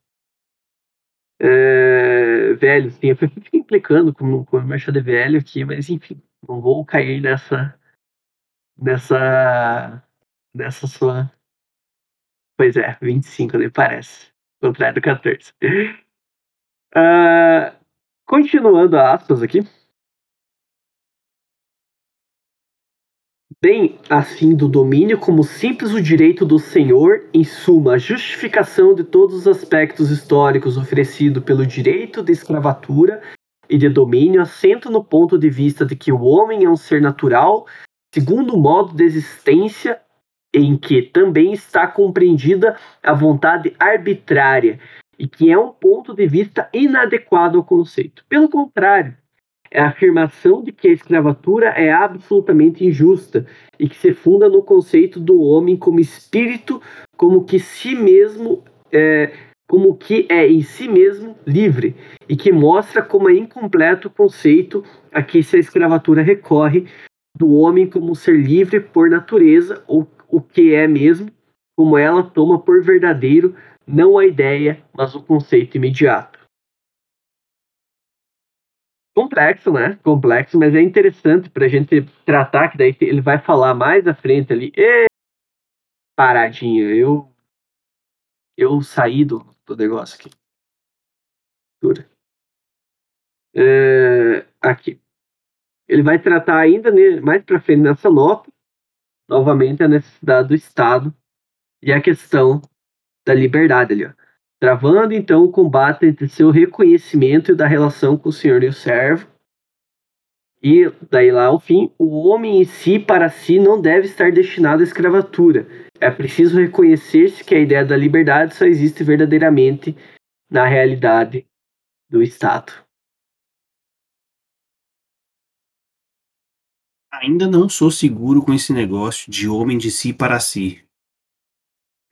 É, velho, sim, eu fico implicando com, com o Marcha de velho aqui, mas enfim, não vou cair nessa nessa. Nessa sua. Pois é, 25, nem parece. Contrário do 14. Ah, continuando aspas aqui. Bem assim do domínio como simples o direito do senhor, em suma, a justificação de todos os aspectos históricos oferecido pelo direito de escravatura e de domínio assenta no ponto de vista de que o homem é um ser natural, segundo o modo de existência em que também está compreendida a vontade arbitrária e que é um ponto de vista inadequado ao conceito. Pelo contrário, é a afirmação de que a escravatura é absolutamente injusta e que se funda no conceito do homem como espírito, como que si mesmo é, como que é em si mesmo livre e que mostra como é incompleto o conceito a que a escravatura recorre do homem como ser livre por natureza ou o que é mesmo, como ela toma por verdadeiro não a ideia, mas o conceito imediato. Complexo, né? Complexo, mas é interessante para a gente tratar, que daí ele vai falar mais à frente ali. E... Paradinho, eu eu saí do, do negócio aqui. É, aqui. Ele vai tratar ainda mais para frente nessa nota, novamente a necessidade do Estado e a questão da liberdade ali, ó. Travando então o combate entre seu reconhecimento e da relação com o senhor e o servo. E daí lá ao fim, o homem em si para si não deve estar destinado à escravatura. É preciso reconhecer-se que a ideia da liberdade só existe verdadeiramente na realidade do Estado. Ainda não sou seguro com esse negócio de homem de si para si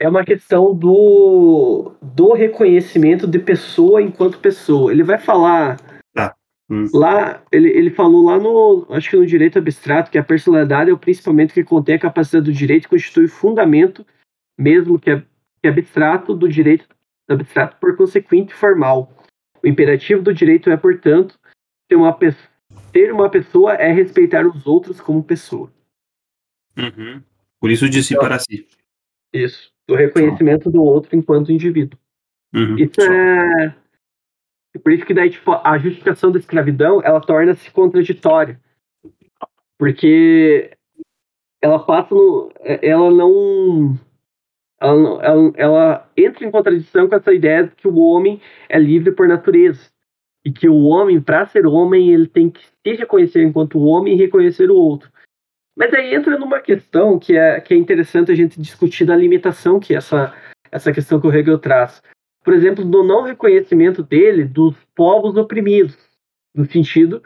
é uma questão do, do reconhecimento de pessoa enquanto pessoa. Ele vai falar. Tá. Hum. Lá, ele, ele falou lá no. Acho que no direito abstrato, que a personalidade é o principalmente que contém a capacidade do direito e constitui o fundamento, mesmo que é, que abstrato, do direito abstrato, por consequente formal. O imperativo do direito é, portanto, ter uma, ter uma pessoa é respeitar os outros como pessoa. Uhum. Por isso disse então, para si. Isso do reconhecimento do outro enquanto indivíduo. Uhum, isso é por isso que daí tipo, a justificação da escravidão ela torna-se contraditória, porque ela passa no, ela não ela, ela, ela entra em contradição com essa ideia de que o homem é livre por natureza e que o homem, para ser homem, ele tem que se reconhecer enquanto homem e reconhecer o outro. Mas aí entra numa questão que é, que é interessante a gente discutir da limitação que essa, essa questão que o Hegel traz. Por exemplo, do não reconhecimento dele dos povos oprimidos, no sentido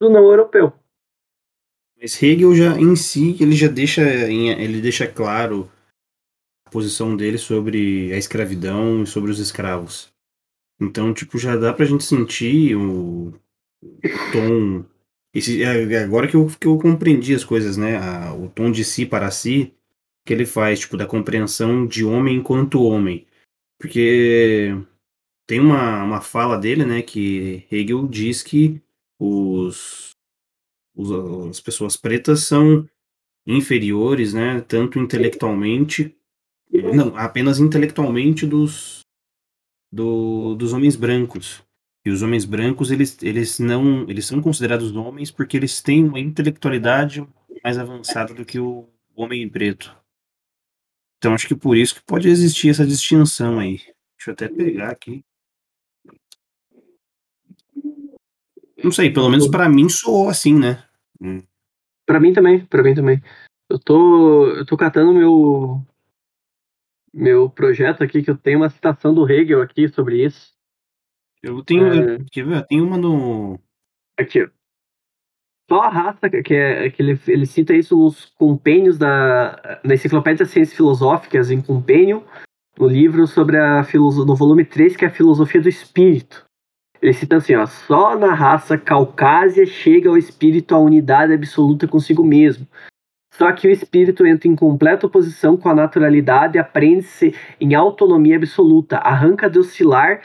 do não europeu. Mas Hegel já em si ele já deixa ele deixa claro a posição dele sobre a escravidão e sobre os escravos. Então, tipo, já dá pra gente sentir o, o tom esse, é, é agora que eu, que eu compreendi as coisas, né? A, o tom de si para si que ele faz, tipo, da compreensão de homem enquanto homem. Porque tem uma, uma fala dele, né, que Hegel diz que os, os, as pessoas pretas são inferiores, né, tanto intelectualmente, não, apenas intelectualmente dos, do, dos homens brancos. E os homens brancos, eles, eles não, eles são considerados homens porque eles têm uma intelectualidade mais avançada do que o homem preto. Então acho que por isso que pode existir essa distinção aí. Deixa eu até pegar aqui. Não sei, pelo menos para mim soou assim, né? Hum. Para mim também, para mim também. Eu tô, eu tô catando meu meu projeto aqui que eu tenho uma citação do Hegel aqui sobre isso. Eu tenho. É... Quer ver? Tem uma no. Aqui. Só a raça, que, é, que ele, ele cita isso nos compênios da. Na Enciclopédia das Ciências Filosóficas, em compênio, no livro sobre a filosofia. no volume 3, que é a filosofia do espírito. Ele cita assim, ó, só na raça caucásia chega ao espírito a unidade absoluta consigo mesmo. Só que o espírito entra em completa oposição com a naturalidade e aprende-se em autonomia absoluta, arranca de oscilar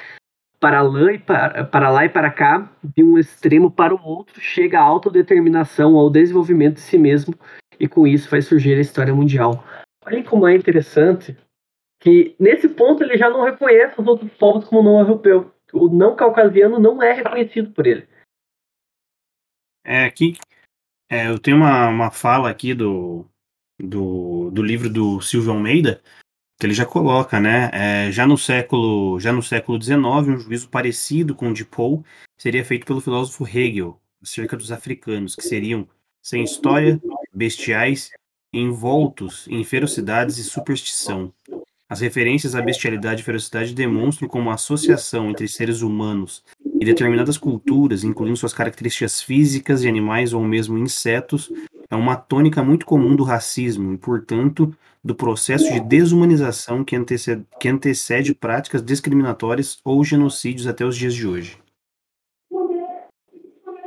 para lá, e para, para lá e para cá, de um extremo para o outro, chega à autodeterminação, ao desenvolvimento de si mesmo e com isso vai surgir a história mundial. Olhem como é interessante que nesse ponto ele já não reconhece os outros povos como não europeu. O não caucasiano não é reconhecido por ele. É, aqui é, eu tenho uma, uma fala aqui do, do, do livro do Silvio Almeida, que ele já coloca, né? É, já no século já no século XIX, um juízo parecido com o de Poe seria feito pelo filósofo Hegel acerca dos africanos, que seriam sem história, bestiais, envoltos em ferocidades e superstição. As referências à bestialidade e ferocidade demonstram como a associação entre seres humanos e determinadas culturas, incluindo suas características físicas de animais ou mesmo insetos, é uma tônica muito comum do racismo e, portanto, do processo de desumanização que antecede, que antecede práticas discriminatórias ou genocídios até os dias de hoje.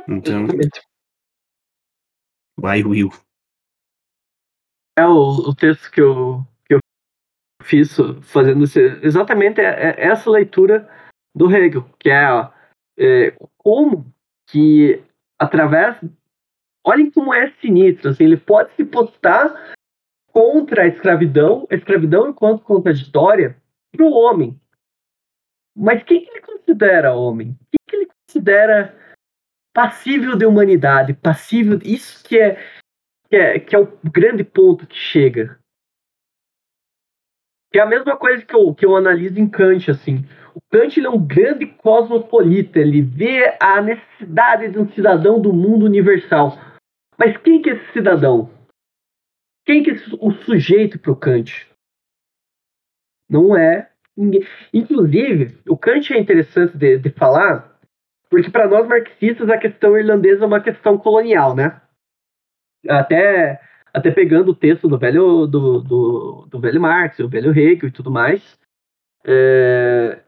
Então, vai, Will. É o, o texto que eu, que eu fiz fazendo esse, exatamente é, é essa leitura do Hegel, que é, é como que através olhem como é sinistro, assim, ele pode se postar contra a escravidão, a escravidão enquanto contraditória para o homem. Mas quem que ele considera homem? Quem que ele considera passível de humanidade, passível. Isso que é, que é, que é o grande ponto que chega. Que é a mesma coisa que eu, que eu analiso em Kant, assim. O Kant é um grande cosmopolita, ele vê a necessidade de um cidadão do mundo universal. Mas quem que é esse cidadão? Quem que é o sujeito para o Kant? Não é ninguém. Inclusive, o Kant é interessante de, de falar porque para nós marxistas a questão irlandesa é uma questão colonial, né? Até, até pegando o texto do velho, do, do, do velho Marx, o velho Hegel e tudo mais. É,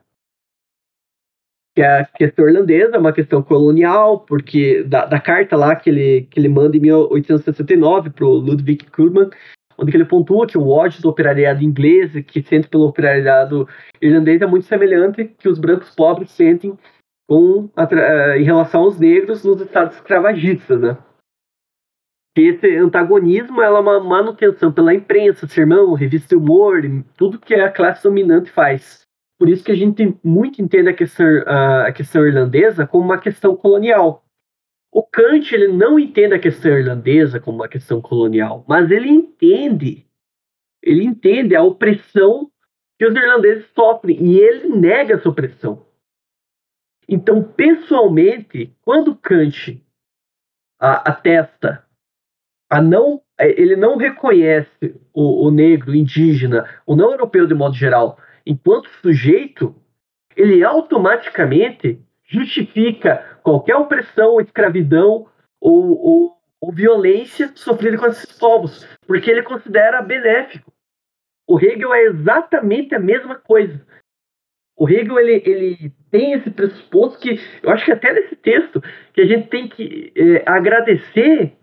que a questão irlandesa é uma questão colonial, porque da, da carta lá que ele, que ele manda em 1869 para o Ludwig Kurman, onde ele pontua que o ódio do operariado inglês, que sente pelo operariado irlandês, é muito semelhante que os brancos pobres sentem com, em relação aos negros nos estados escravagistas, né? Esse antagonismo é uma manutenção pela imprensa, sermão, revista de humor, tudo que a classe dominante faz. Por isso que a gente muito entende a questão, a questão irlandesa como uma questão colonial. O Kant ele não entende a questão irlandesa como uma questão colonial, mas ele entende, ele entende a opressão que os irlandeses sofrem e ele nega essa opressão. Então, pessoalmente, quando Kant atesta a não, ele não reconhece o, o negro, o indígena, o não europeu de modo geral, enquanto sujeito, ele automaticamente justifica qualquer opressão, escravidão ou, ou, ou violência sofrida com esses povos, porque ele considera benéfico. O Hegel é exatamente a mesma coisa. O Hegel ele, ele tem esse pressuposto que eu acho que até nesse texto que a gente tem que é, agradecer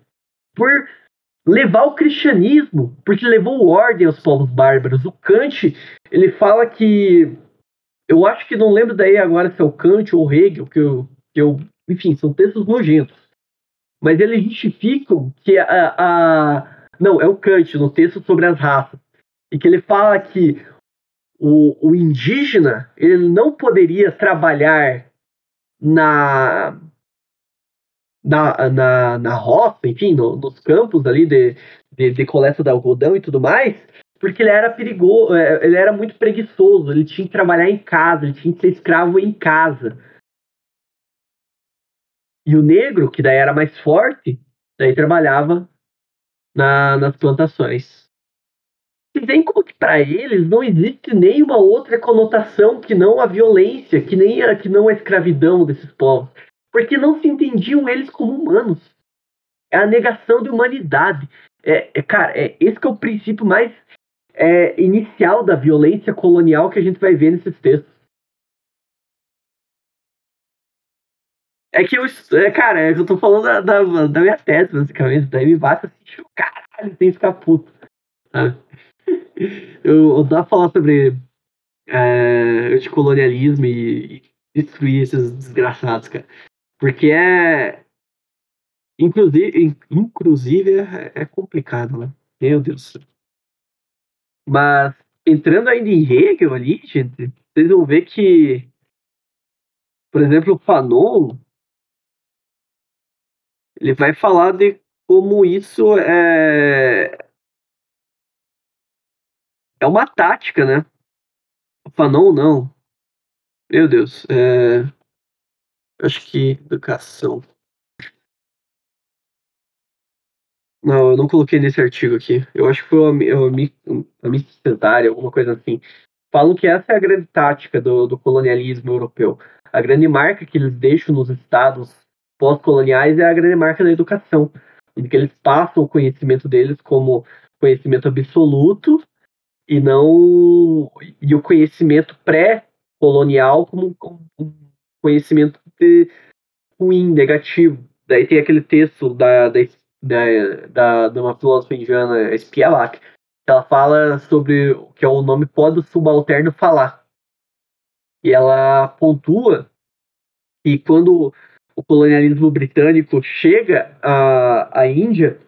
por levar o cristianismo, porque levou ordem aos povos bárbaros. O Kant ele fala que eu acho que não lembro daí agora se é o Kant ou o Hegel que eu, que eu enfim são textos nojentos, mas eles justificam que a, a não é o Kant no texto sobre as raças e que ele fala que o, o indígena ele não poderia trabalhar na na, na, na roça, enfim, no, nos campos ali de, de, de, coleta de algodão e tudo mais, porque ele era perigoso, é, ele era muito preguiçoso, ele tinha que trabalhar em casa, ele tinha que ser escravo em casa. E o negro, que daí era mais forte, daí trabalhava na, nas plantações e vem como que para eles não existe nenhuma outra conotação que não a violência, que nem a, que não a escravidão desses povos, porque não se entendiam eles como humanos. É a negação de humanidade. É, é cara, é, esse é o princípio mais é, inicial da violência colonial que a gente vai ver nesses textos. É que eu, é, cara, eu tô falando da, da, da minha tese, basicamente, daí me basta assim, caralho, tem que ficar puto. Sabe? eu, pra falar sobre é, anticolonialismo e, e destruir esses desgraçados, cara. Porque é. Inclusive, in- inclusive é, é complicado, né? Meu Deus. Mas entrando ainda em Hegel ali, gente, vocês vão ver que, por exemplo, o Fanon ele vai falar de como isso é é uma tática, né? O Fanon não. Meu Deus, é... acho que educação. Não, eu não coloquei nesse artigo aqui. Eu acho que foi a Miss Centária, alguma coisa assim. Falam que essa é a grande tática do, do colonialismo europeu. A grande marca que eles deixam nos estados pós-coloniais é a grande marca da educação, em que eles passam o conhecimento deles como conhecimento absoluto e não e o conhecimento pré-colonial como um conhecimento de, ruim, negativo. Daí tem aquele texto da, da, da, da de uma filósofa indiana, Spivak, que ela fala sobre o que é o nome pode o subalterno falar. E ela pontua que quando o colonialismo britânico chega à, à Índia,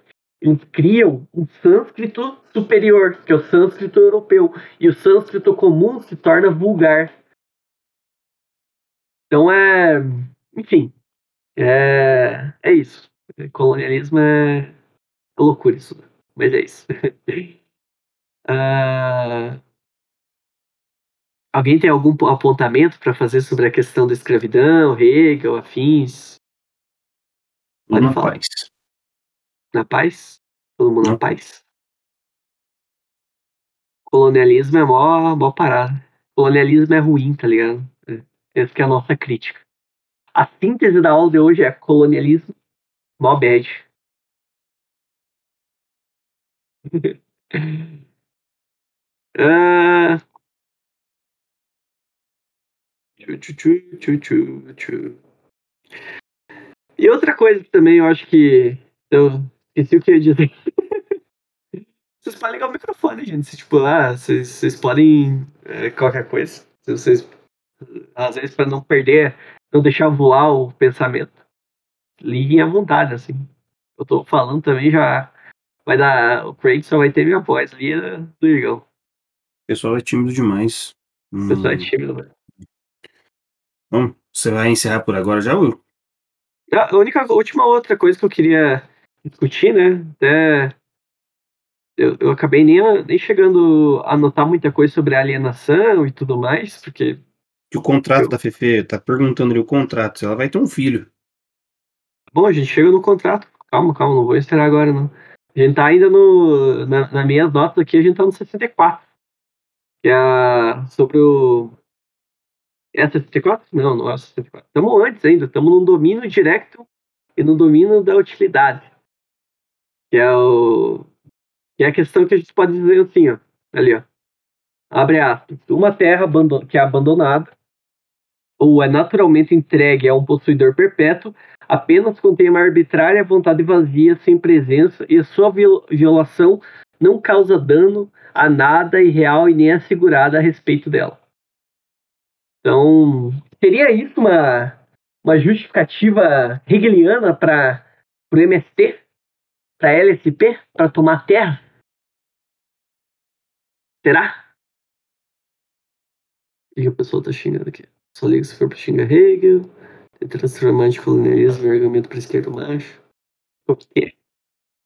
eles criam um sânscrito superior, que é o sânscrito europeu, e o sânscrito comum se torna vulgar. Então é, enfim, é, é isso. Colonialismo é, é loucura isso, mas é isso. Ah, alguém tem algum apontamento para fazer sobre a questão da escravidão, Hegel, afins? Pode na falar. paz. Na paz? Todo mundo na Na paz? Colonialismo é mó, mó parada. Colonialismo é ruim, tá ligado? Essa que é a nossa crítica. A síntese da aula de hoje é colonialismo, mó bad. Ah. E outra coisa também eu acho que. Eu esqueci o que eu ia dizer. Vocês podem ligar o microfone, gente. Se, tipo, ah, vocês, vocês podem. é, qualquer coisa. Se vocês. Às vezes, para não perder, não deixar voar o pensamento. Liguem à vontade, assim. Eu tô falando também já. Vai dar. O Craig só vai ter minha voz ali é do Igão. O pessoal é tímido demais. O pessoal é Hum, tímido, velho. Bom, você vai encerrar por agora já, Will? A única, a última outra coisa que eu queria discutir, né? Até eu, eu acabei nem, nem chegando a anotar muita coisa sobre alienação e tudo mais, porque Que o contrato Eu- da Fefe tá perguntando ali o contrato, se ela vai ter um filho. Bom, a gente chega no contrato. Calma, calma, não vou esperar agora, não. A gente tá ainda no. Na, nas minhas notas aqui, a gente tá no 64. Que é a- sobre o. É 64? Não, não é 64. Estamos antes ainda, estamos no domínio direto e no domínio da utilidade. Que é o. Que é a questão que a gente pode dizer assim, ó. Ali, ó. Abre aspas. Uma terra que é abandonada ou é naturalmente entregue a um possuidor perpétuo apenas contém uma arbitrária vontade vazia sem presença e sua viol- violação não causa dano a nada irreal e nem assegurada a respeito dela. Então, seria isso uma, uma justificativa hegeliana para o MST, para LSP, para tomar terra? Será? O que o pessoal tá xingando aqui? Só liga se for pra xingar Hegel, transformar de colonialismo em argumento para esquerdo macho. Por quê?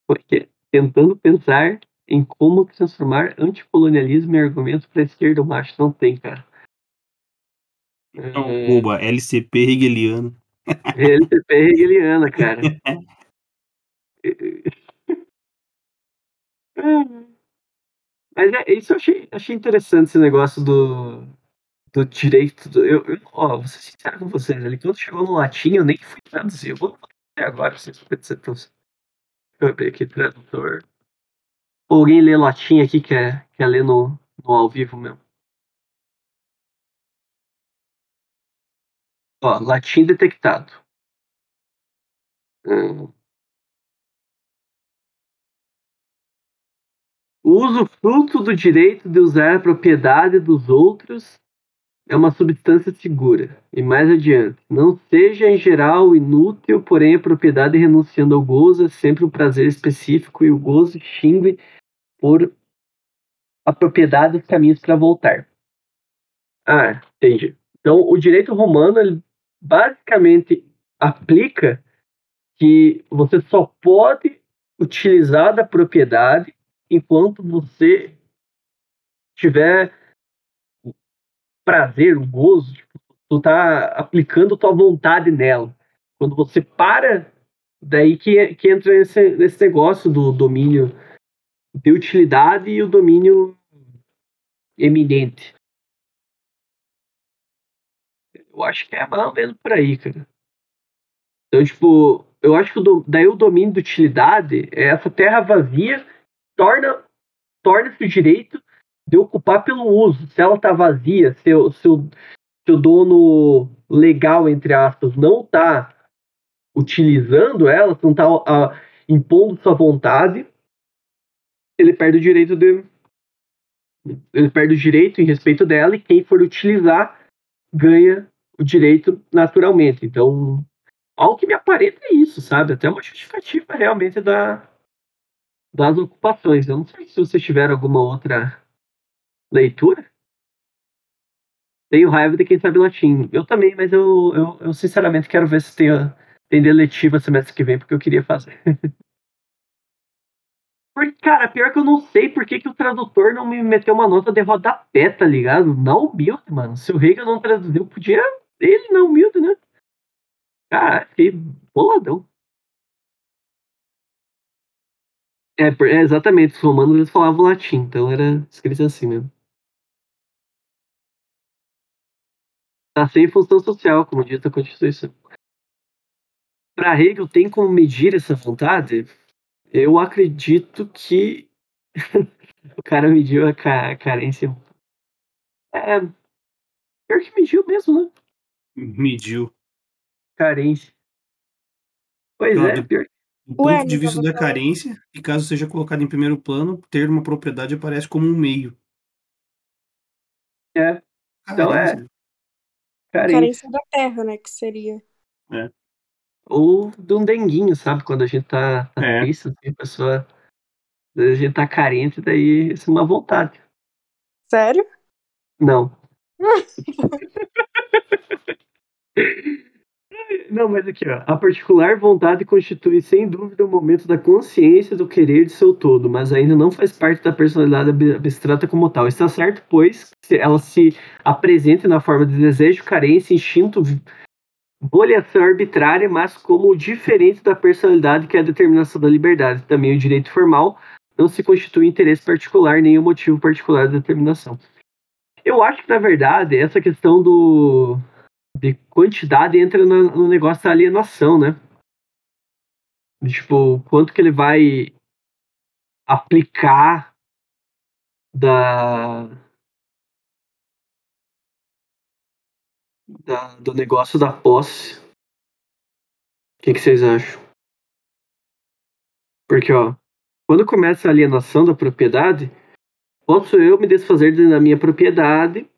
Porque tentando pensar em como transformar anticolonialismo em argumento para esquerda macho não tem, cara. Não, É, boba, LCP hegeliano. LCP hegeliana, cara. Mas é, isso eu achei, achei interessante esse negócio do, do direito. do- eu, eu, ó, vou ser sincero com vocês, ali quando chegou no latim eu nem fui traduzir. Eu vou fazer agora, vocês vão dizer pra vocês. Deixa eu abrir aqui, tradutor. Alguém lê latim aqui, quer, quer ler no, no ao vivo mesmo? Ó, latim detectado. Hum. Uso fruto do direito de usar a propriedade dos outros é uma substância segura. E mais adiante, não seja em geral inútil, porém a propriedade renunciando ao gozo é sempre um prazer específico e o gozo extingue por a propriedade dos caminhos para voltar. Ah, entendi. Então, o direito romano basicamente aplica que você só pode utilizar da propriedade enquanto você tiver prazer, o gozo, tipo, tu tá aplicando tua vontade nela. Quando você para, daí que, que entra esse, esse negócio do domínio de utilidade e o domínio eminente. Eu acho que é mais ou menos por aí, cara. Então, tipo, eu acho que o, daí o domínio de utilidade é essa terra vazia torna torna-se o direito de ocupar pelo uso. Se ela está vazia, se, o, se, se o dono legal, entre aspas, não está utilizando ela, não está impondo sua vontade, ele perde o direito de. Ele perde o direito em respeito dela e quem for utilizar ganha o direito naturalmente. Então, ao que me aparenta é isso, sabe? Até uma justificativa realmente da, das ocupações. Eu não sei se vocês tiveram alguma outra leitura. Tenho raiva de quem sabe latim. Eu também, mas eu, eu, eu sinceramente quero ver se tem, tem letiva semestre que vem, porque eu queria fazer. Porque, cara, pior que eu não sei por que, que o tradutor não me meteu uma nota de rodapé, tá ligado? Não humilde, mano. Se o Reagan não traduziu, podia ele não humilde, né? Cara, fiquei boladão. É, é, exatamente, os romanos eles falavam latim, então era escrito assim mesmo. Tá sem função social, como diz a Constituição. Para Hegel, tem como medir essa vontade? Eu acredito que o cara mediu a ca carência. É. Pior que mediu mesmo, né? Mediu. Carência. Pois Então, é, do- pior. Do ponto Ué, de vista eu da falar- carência, e caso seja colocado em primeiro plano, ter uma propriedade aparece como um meio. É, Então é. Carência. carência. Carência da terra, né? Que seria. Ou de um denguinho, sabe? Quando a gente tá, tá É. triste, assim, a pessoa. A gente tá carente, daí isso é uma vontade. Sério? Não. Não, mas aqui, ó. A particular vontade constitui, sem dúvida, o momento da consciência do querer de seu todo, mas ainda não faz parte da personalidade ab- abstrata como tal. Está certo, pois, ela se apresenta na forma de desejo, carência, instinto, avaliação arbitrária, mas como diferente da personalidade que é a determinação da liberdade. Também o direito formal não se constitui interesse particular nem o motivo particular da determinação. Eu acho que, na verdade, essa questão do de quantidade entra no, no negócio da alienação, né? Tipo, quanto que ele vai aplicar da, da do negócio da posse. O que, que vocês acham? Porque, ó, quando começa a alienação da propriedade, posso eu me desfazer da minha propriedade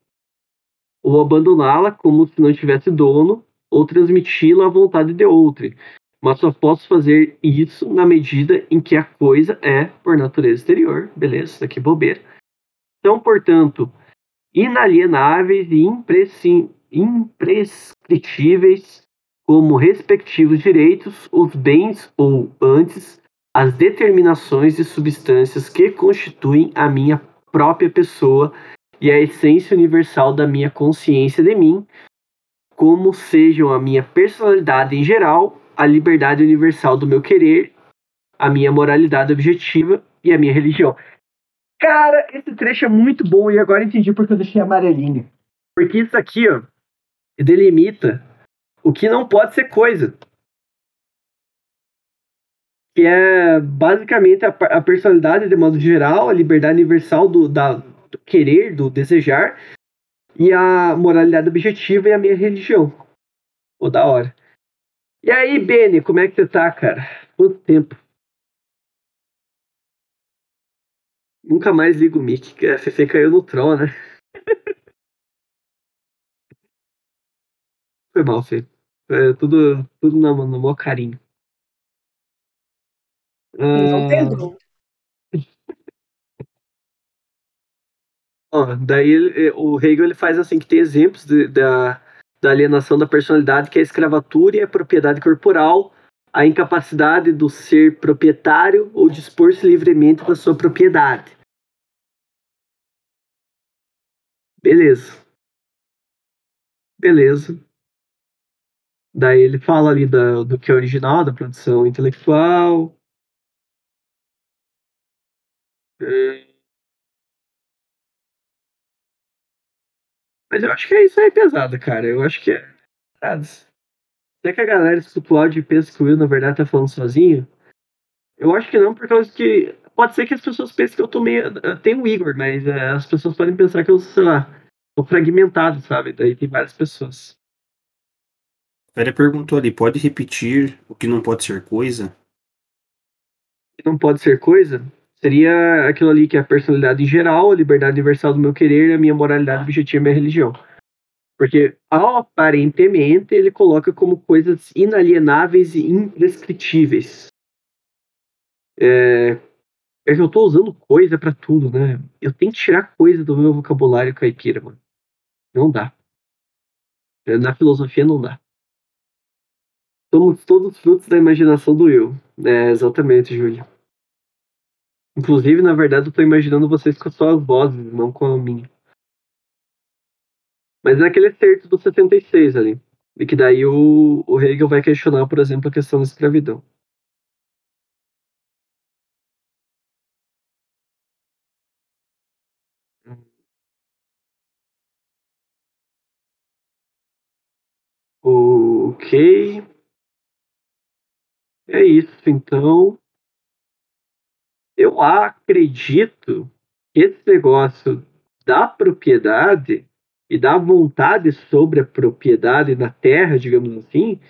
ou abandoná-la como se não tivesse dono, ou transmiti-la à vontade de outrem. Mas só posso fazer isso na medida em que a coisa é, por natureza exterior. Beleza, aqui é bobeira. São, portanto, inalienáveis e imprescritíveis como respectivos direitos, os bens ou, antes, as determinações de substâncias que constituem a minha própria pessoa e a essência universal da minha consciência de mim, como sejam a minha personalidade em geral, a liberdade universal do meu querer, a minha moralidade objetiva e a minha religião. Cara, esse trecho é muito bom e agora entendi porque eu deixei amarelinho. Porque isso aqui, ó, delimita o que não pode ser coisa. Que é basicamente a, a personalidade de modo geral, a liberdade universal do, da, querer, do desejar, e a moralidade objetiva e a minha religião. Pô, da hora. E aí, Beni, como é que você tá, cara? Quanto tempo? Nunca mais ligo o mic, que a Fefe caiu no troll, né? Foi mal, Fê. É tudo, tudo no, no maior carinho. Não Ah, perdoa. Ó, daí ele- o Hegel ele faz assim que tem exemplos de- da, da alienação da personalidade, que é a escravatura e a propriedade corporal, a incapacidade do ser proprietário ou dispor-se livremente da sua propriedade. Beleza. Beleza. Daí ele fala ali da, do que é original, da produção intelectual. É. Mas eu acho que é isso aí pesado, cara. Eu acho que é. Será que a galera áudio e pensa que o Will, na verdade, tá falando sozinho? Eu acho que não, por causa que. Pode ser que as pessoas pensem que eu tô meio. Tem o Igor, mas é, as pessoas podem pensar que eu, sei lá, tô fragmentado, sabe? Daí tem várias pessoas. Ele perguntou ali, pode repetir o que não pode ser coisa? que não pode ser coisa, seria aquilo ali que é a personalidade em geral, a liberdade universal do meu querer, a minha moralidade objetiva e a minha religião. Porque, aparentemente, ele coloca como coisas inalienáveis e imprescritíveis. É, é que eu tô usando coisa pra tudo, né? Eu tenho que tirar coisa do meu vocabulário caipira, mano. Não dá. É, Na filosofia não dá. Somos todos frutos da imaginação do eu. É, exatamente, Júlio. Inclusive, na verdade, eu tô imaginando vocês com as suas vozes, não com a minha. Mas é aquele excerto do 76 ali. E que daí o, o Hegel vai questionar, por exemplo, a questão da escravidão. Ok. É isso, então. Eu acredito que esse negócio da propriedade e da vontade sobre a propriedade na terra, digamos assim,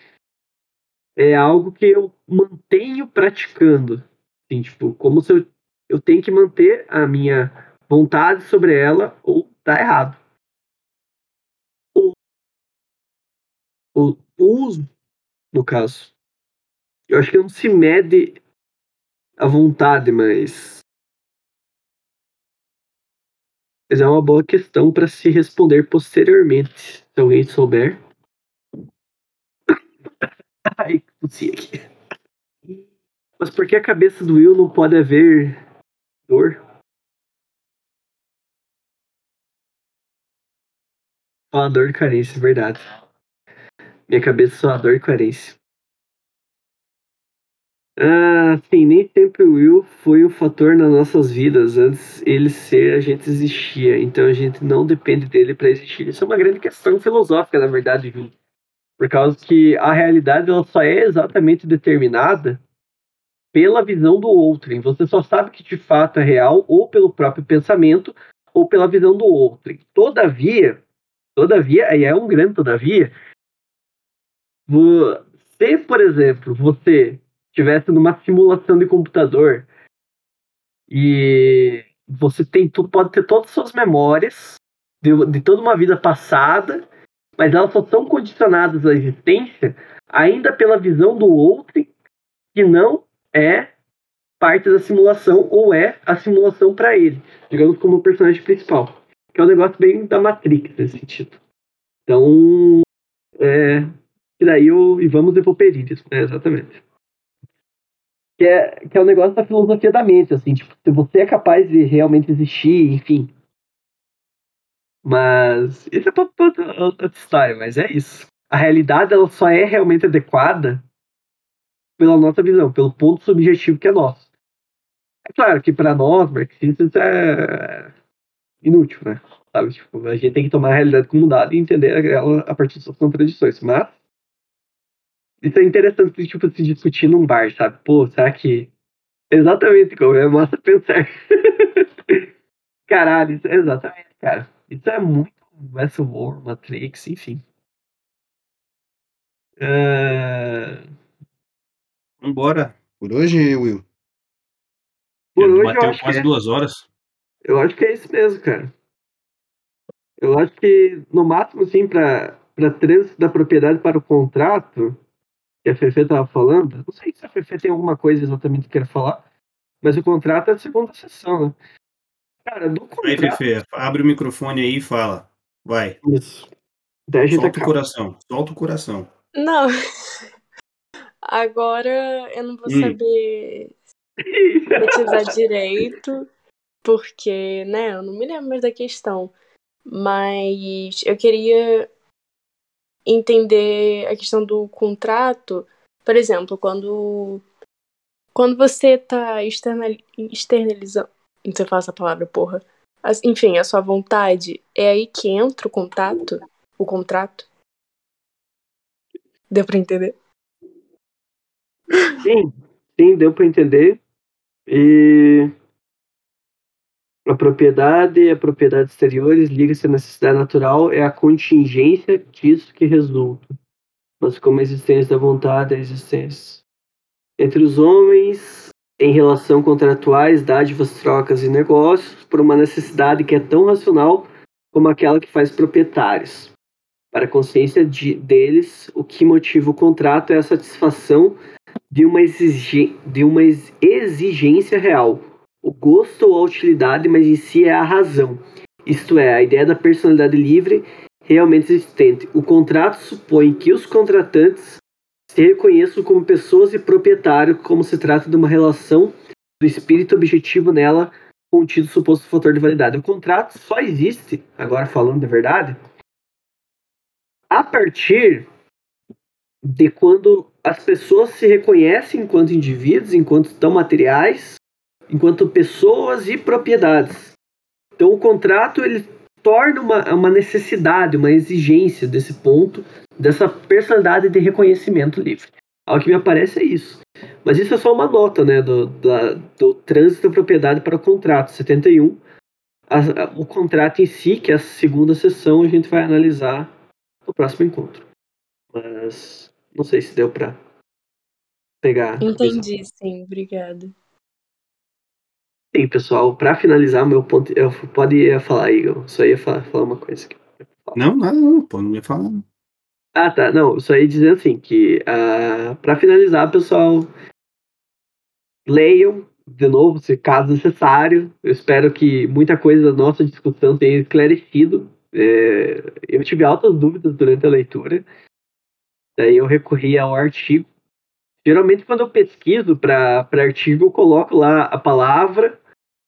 é algo que eu mantenho praticando. Assim, tipo, como se eu, eu tenho que manter a minha vontade sobre ela ou tá errado. O, o uso, no caso. Eu acho que não se mede a vontade, mas. Mas é uma boa questão para se responder posteriormente, se alguém souber. Ai, tossi aqui. Mas por que a cabeça do Will não pode haver dor? Só a dor de carência, verdade. Minha cabeça só a dor e carência. Ah, sim, nem sempre o Will foi um fator nas nossas vidas. Antes ele ser, a gente existia. Então a gente não depende dele para existir. Isso é uma grande questão filosófica, na verdade, Will. Por causa que a realidade ela só é exatamente determinada pela visão do outro. Você só sabe que de fato é real ou pelo próprio pensamento ou pela visão do outro. Todavia, todavia, e é um grande todavia, se, por exemplo, você estivesse numa simulação de computador e você tem tu pode ter todas as suas memórias de, de toda uma vida passada, mas elas só são condicionadas à existência ainda pela visão do outro que não é parte da simulação ou é a simulação para ele, digamos como o personagem principal, que é um negócio bem da Matrix nesse sentido. Então, é, e daí o e vamos evoperídeos, né, exatamente. Que é, que é o negócio da filosofia da mente, assim, tipo, se você é capaz de realmente existir, enfim. Mas isso é pra, outra história, mas é isso. A realidade ela só é realmente adequada pela nossa visão, pelo ponto subjetivo que é nosso. É claro que para nós, marxistas, é inútil, né? Sabe? Tipo, a gente tem que tomar a realidade como dada e entender ela a partir de suas contradições. Mas isso é interessante, tipo, se discutir num bar, sabe? Pô, será que. Exatamente, como é massa pensar. Caralho, isso, exatamente, cara. Isso é muito Westworld, Matrix, enfim. É, Vambora. Por hoje, Will. Por hoje eu bateu acho, que quase é, duas horas. eu acho que é isso mesmo, cara. Eu acho que, no máximo, assim, pra para trânsito da propriedade para o contrato, que a Fefe estava falando, não sei se a Fefe tem alguma coisa exatamente que quer falar, mas o contrato é a segunda sessão, né? Cara, do Aí, contrato. Fefe, abre o microfone aí e fala. Vai. Isso. Daí a gente Solta o acaba. coração. Solta o coração. Não. Agora eu não vou Hum. saber sintetizar direito, porque, né, eu não me lembro mais da questão. Mas eu queria entender a questão do contrato. Por exemplo, quando, quando você tá external, externalizando. Não sei falar essa palavra, porra. Enfim, a sua vontade, é aí que entra o contrato? O contrato? Deu pra entender? Sim, sim, deu para entender. E a propriedade e a propriedade exteriores liga-se à necessidade natural, é a contingência disso que resulta. Mas como a existência da vontade é a existência. Entre os homens, em relação contratuais, dádivas, trocas e negócios, por uma necessidade que é tão racional como aquela que faz proprietários. Para a consciência de, deles, o que motiva o contrato é a satisfação de uma, exigi de uma ex- exigência real, o gosto ou a utilidade, mas em si é a razão. Isto é, a ideia da personalidade livre realmente existente. O contrato supõe que os contratantes se reconheçam como pessoas e proprietários, como se trata de uma relação do espírito objetivo nela contido o suposto fator de validade. O contrato só existe, agora falando de verdade, a partir de quando as pessoas se reconhecem enquanto indivíduos, enquanto tão materiais, enquanto pessoas e propriedades. Então o contrato ele torna uma, uma necessidade, uma exigência desse ponto, dessa personalidade de reconhecimento livre. Ao que me aparece é isso. Mas isso é só uma nota né, do, da, do trânsito da propriedade para o contrato. 71. A, a, o contrato em si, que é a segunda sessão, a gente vai analisar no próximo encontro. Mas não sei se deu para pegar. Entendi, sim, obrigada. Sim, pessoal, para finalizar meu ponto, eu pode falar aí, eu só ia falar, falar uma coisa aqui. Não, nada, não, pô, não me fala. não. Ah, tá. Não, só ia dizer assim que uh, para finalizar, pessoal, leiam de novo, se caso necessário. Eu espero que muita coisa da nossa discussão tenha esclarecido. É, eu tive altas dúvidas durante a leitura. Daí eu recorri ao artigo. Geralmente, quando eu pesquiso para artigo, eu coloco lá a palavra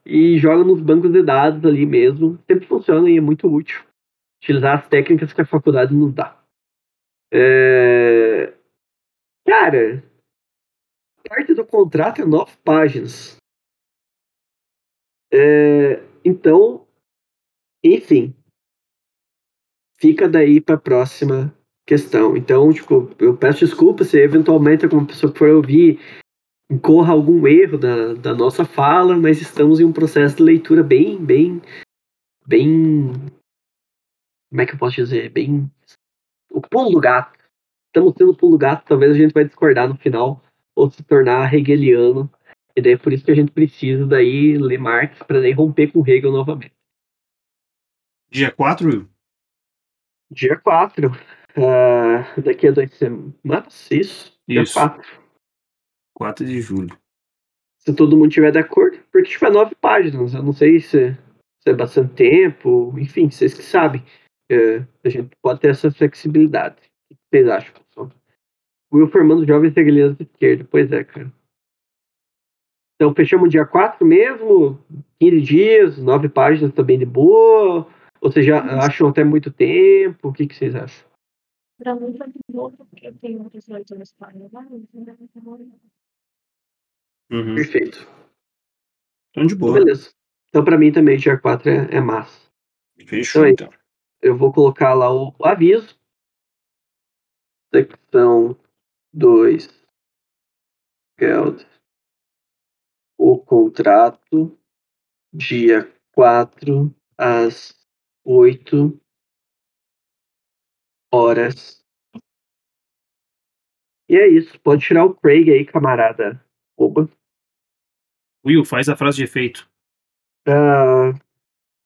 e jogo nos bancos de dados ali mesmo. Sempre funciona e é muito útil utilizar as técnicas que a faculdade nos dá. É... Cara, parte do contrato é nove páginas. É... Então, enfim, fica daí para a próxima questão. Então, tipo, eu peço desculpa se eventualmente alguma pessoa for ouvir incorra algum erro da, da nossa fala, mas estamos em um processo de leitura bem, bem, bem, como é que eu posso dizer, bem o pulo do gato. Estamos tendo o pulo do gato, talvez a gente vai discordar no final ou se tornar hegeliano. E daí é por isso que a gente precisa daí ler Marx para daí romper com Hegel novamente. Dia 4? Dia 4. Uh, daqui a duas semanas, isso. Dia Isso. 4. 4 de julho. Se todo mundo tiver de acordo, porque tiver nove páginas. Eu não sei se, se é bastante tempo, enfim, vocês que sabem. É, a gente pode ter essa flexibilidade. O que vocês acham, pessoal? Will formando jovens hegelianos de esquerda. Pois é, cara. Então, fechamos dia 4 mesmo, 15 dias, 9 páginas também de boa. Ou vocês já acham até muito tempo? O que, que vocês acham? Pra mim tá de boa, porque eu tenho outras leituras para levar, Uhum. Perfeito. Então, de boa. beleza. Então, pra mim também, dia 4 é, é massa. Fechou, Então é então. Eu vou colocar lá o aviso. Secção 2. Geld. O contrato. Dia 4 às 8 horas. E é isso. Pode tirar o Craig aí, camarada. Oba. Will, faz a frase de efeito. Ah,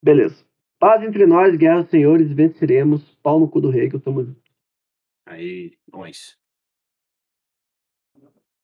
beleza. Paz entre nós, guerra, senhores, venceremos. Pau no cu do Hegel, tamo junto. Aí, nós.